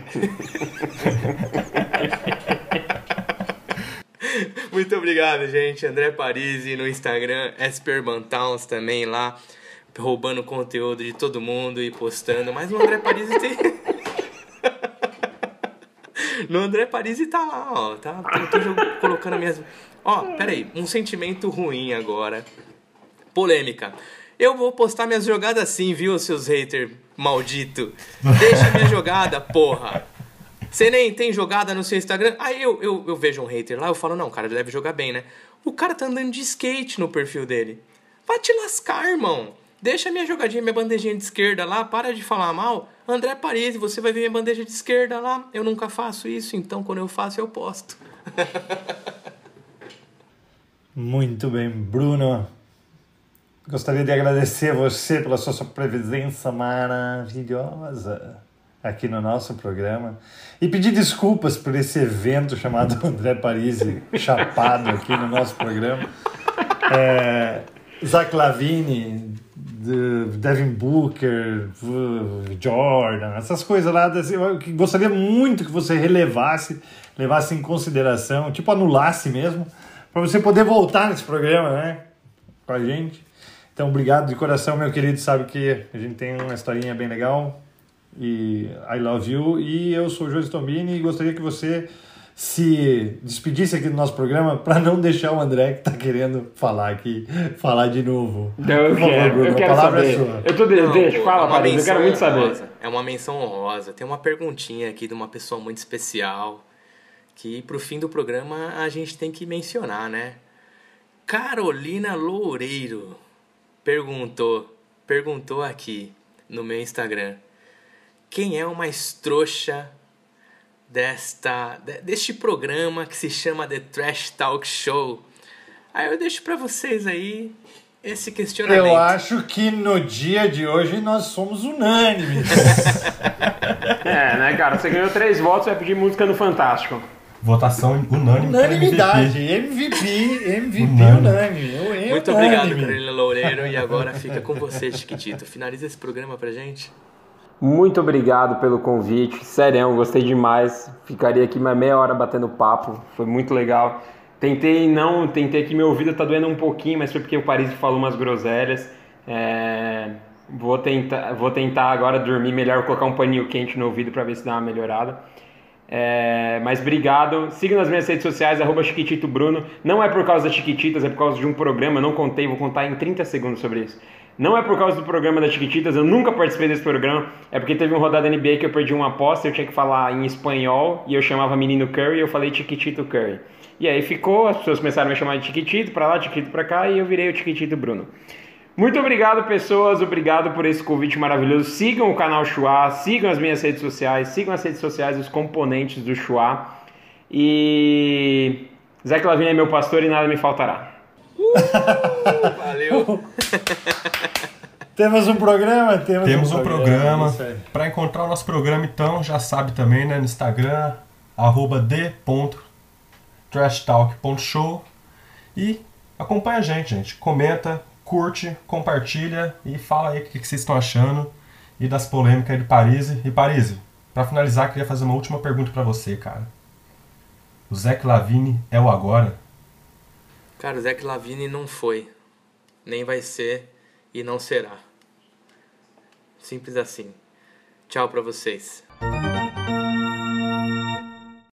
Muito obrigado, gente. André Parisi no Instagram, Espermantowns também lá, roubando conteúdo de todo mundo e postando. Mas o André Parisi tem. (laughs) no André Parisi tá lá, ó. Tá, tô, tô colocando minhas. Ó, peraí, um sentimento ruim agora. Polêmica. Eu vou postar minhas jogadas assim, viu, seus haters maldito? Deixa minha jogada, porra. Você nem tem jogada no seu Instagram? Aí eu, eu, eu vejo um hater lá, eu falo, não, o cara deve jogar bem, né? O cara tá andando de skate no perfil dele. Vai te lascar, irmão. Deixa minha jogadinha, minha bandejinha de esquerda lá, para de falar mal. André Paris, você vai ver minha bandeja de esquerda lá. Eu nunca faço isso, então quando eu faço, eu posto. (laughs) Muito bem, Bruno. Gostaria de agradecer você pela sua, sua presença maravilhosa. Aqui no nosso programa e pedir desculpas por esse evento chamado (laughs) André Parisi chapado aqui no nosso programa. É, Zach Lavine, Devin Booker, Jordan, essas coisas lá. Eu gostaria muito que você relevasse, levasse em consideração, tipo anulasse mesmo, para você poder voltar nesse programa, né? Com a gente. Então, obrigado de coração, meu querido. Sabe que a gente tem uma historinha bem legal. E I love you. E eu sou o José Tomini e gostaria que você se despedisse aqui do nosso programa (laughs) para não deixar o André que está querendo falar aqui, falar de novo. Não, eu, favor, quero, Bruno, eu quero saber. É eu tô de, não, deixa, fala, Paris, eu quero muito saber. Honrosa. É uma menção honrosa. Tem uma perguntinha aqui de uma pessoa muito especial que pro fim do programa a gente tem que mencionar, né? Carolina Loureiro perguntou, perguntou aqui no meu Instagram, quem é o mais trouxa desta deste programa que se chama The Trash Talk Show. Aí eu deixo para vocês aí esse questionamento. Eu acho que no dia de hoje nós somos unânimes. (laughs) é, né, cara? Você ganhou três votos, vai pedir música no Fantástico. Votação unânime. Unanimidade. MVP, MVP unânime. unânime. Muito obrigado, Carolina Loureiro. E agora fica com você, Chiquitito. Finaliza esse programa pra gente. Muito obrigado pelo convite, sério, gostei demais. Ficaria aqui mais meia hora batendo papo, foi muito legal. Tentei não, tentei que meu ouvido tá doendo um pouquinho, mas foi porque o Paris falou umas groselhas. É, vou, tentar, vou tentar agora dormir melhor, colocar um paninho quente no ouvido para ver se dá uma melhorada. É, mas obrigado. Siga nas minhas redes sociais, arroba Chiquitito Bruno. Não é por causa das Chiquititas, é por causa de um programa. Não contei, vou contar em 30 segundos sobre isso. Não é por causa do programa das Chiquititas, eu nunca participei desse programa. É porque teve um rodada NBA que eu perdi uma aposta, eu tinha que falar em espanhol e eu chamava menino Curry e eu falei Chiquitito Curry. E aí ficou, as pessoas começaram a me chamar de Chiquitito pra lá, Chiquitito pra cá e eu virei o Chiquitito Bruno. Muito obrigado, pessoas. Obrigado por esse convite maravilhoso. Sigam o canal Chua, sigam as minhas redes sociais, sigam as redes sociais dos componentes do Chua. E. Zé Clavini é meu pastor e nada me faltará. Uh, valeu! (laughs) Temos um programa? Temos, temos um, um programa. programa. Para encontrar o nosso programa, então, já sabe também, né? No Instagram, arroba d.trashtalk.show. E acompanha a gente, gente. Comenta, curte, compartilha e fala aí o que, vocês estão achando e das polêmicas de Paris. E Paris, para finalizar, queria fazer uma última pergunta para você, cara. O Zé Lavine é o agora? Cara, o Zé Lavine não foi, nem vai ser e não será. Simples assim. Tchau para vocês.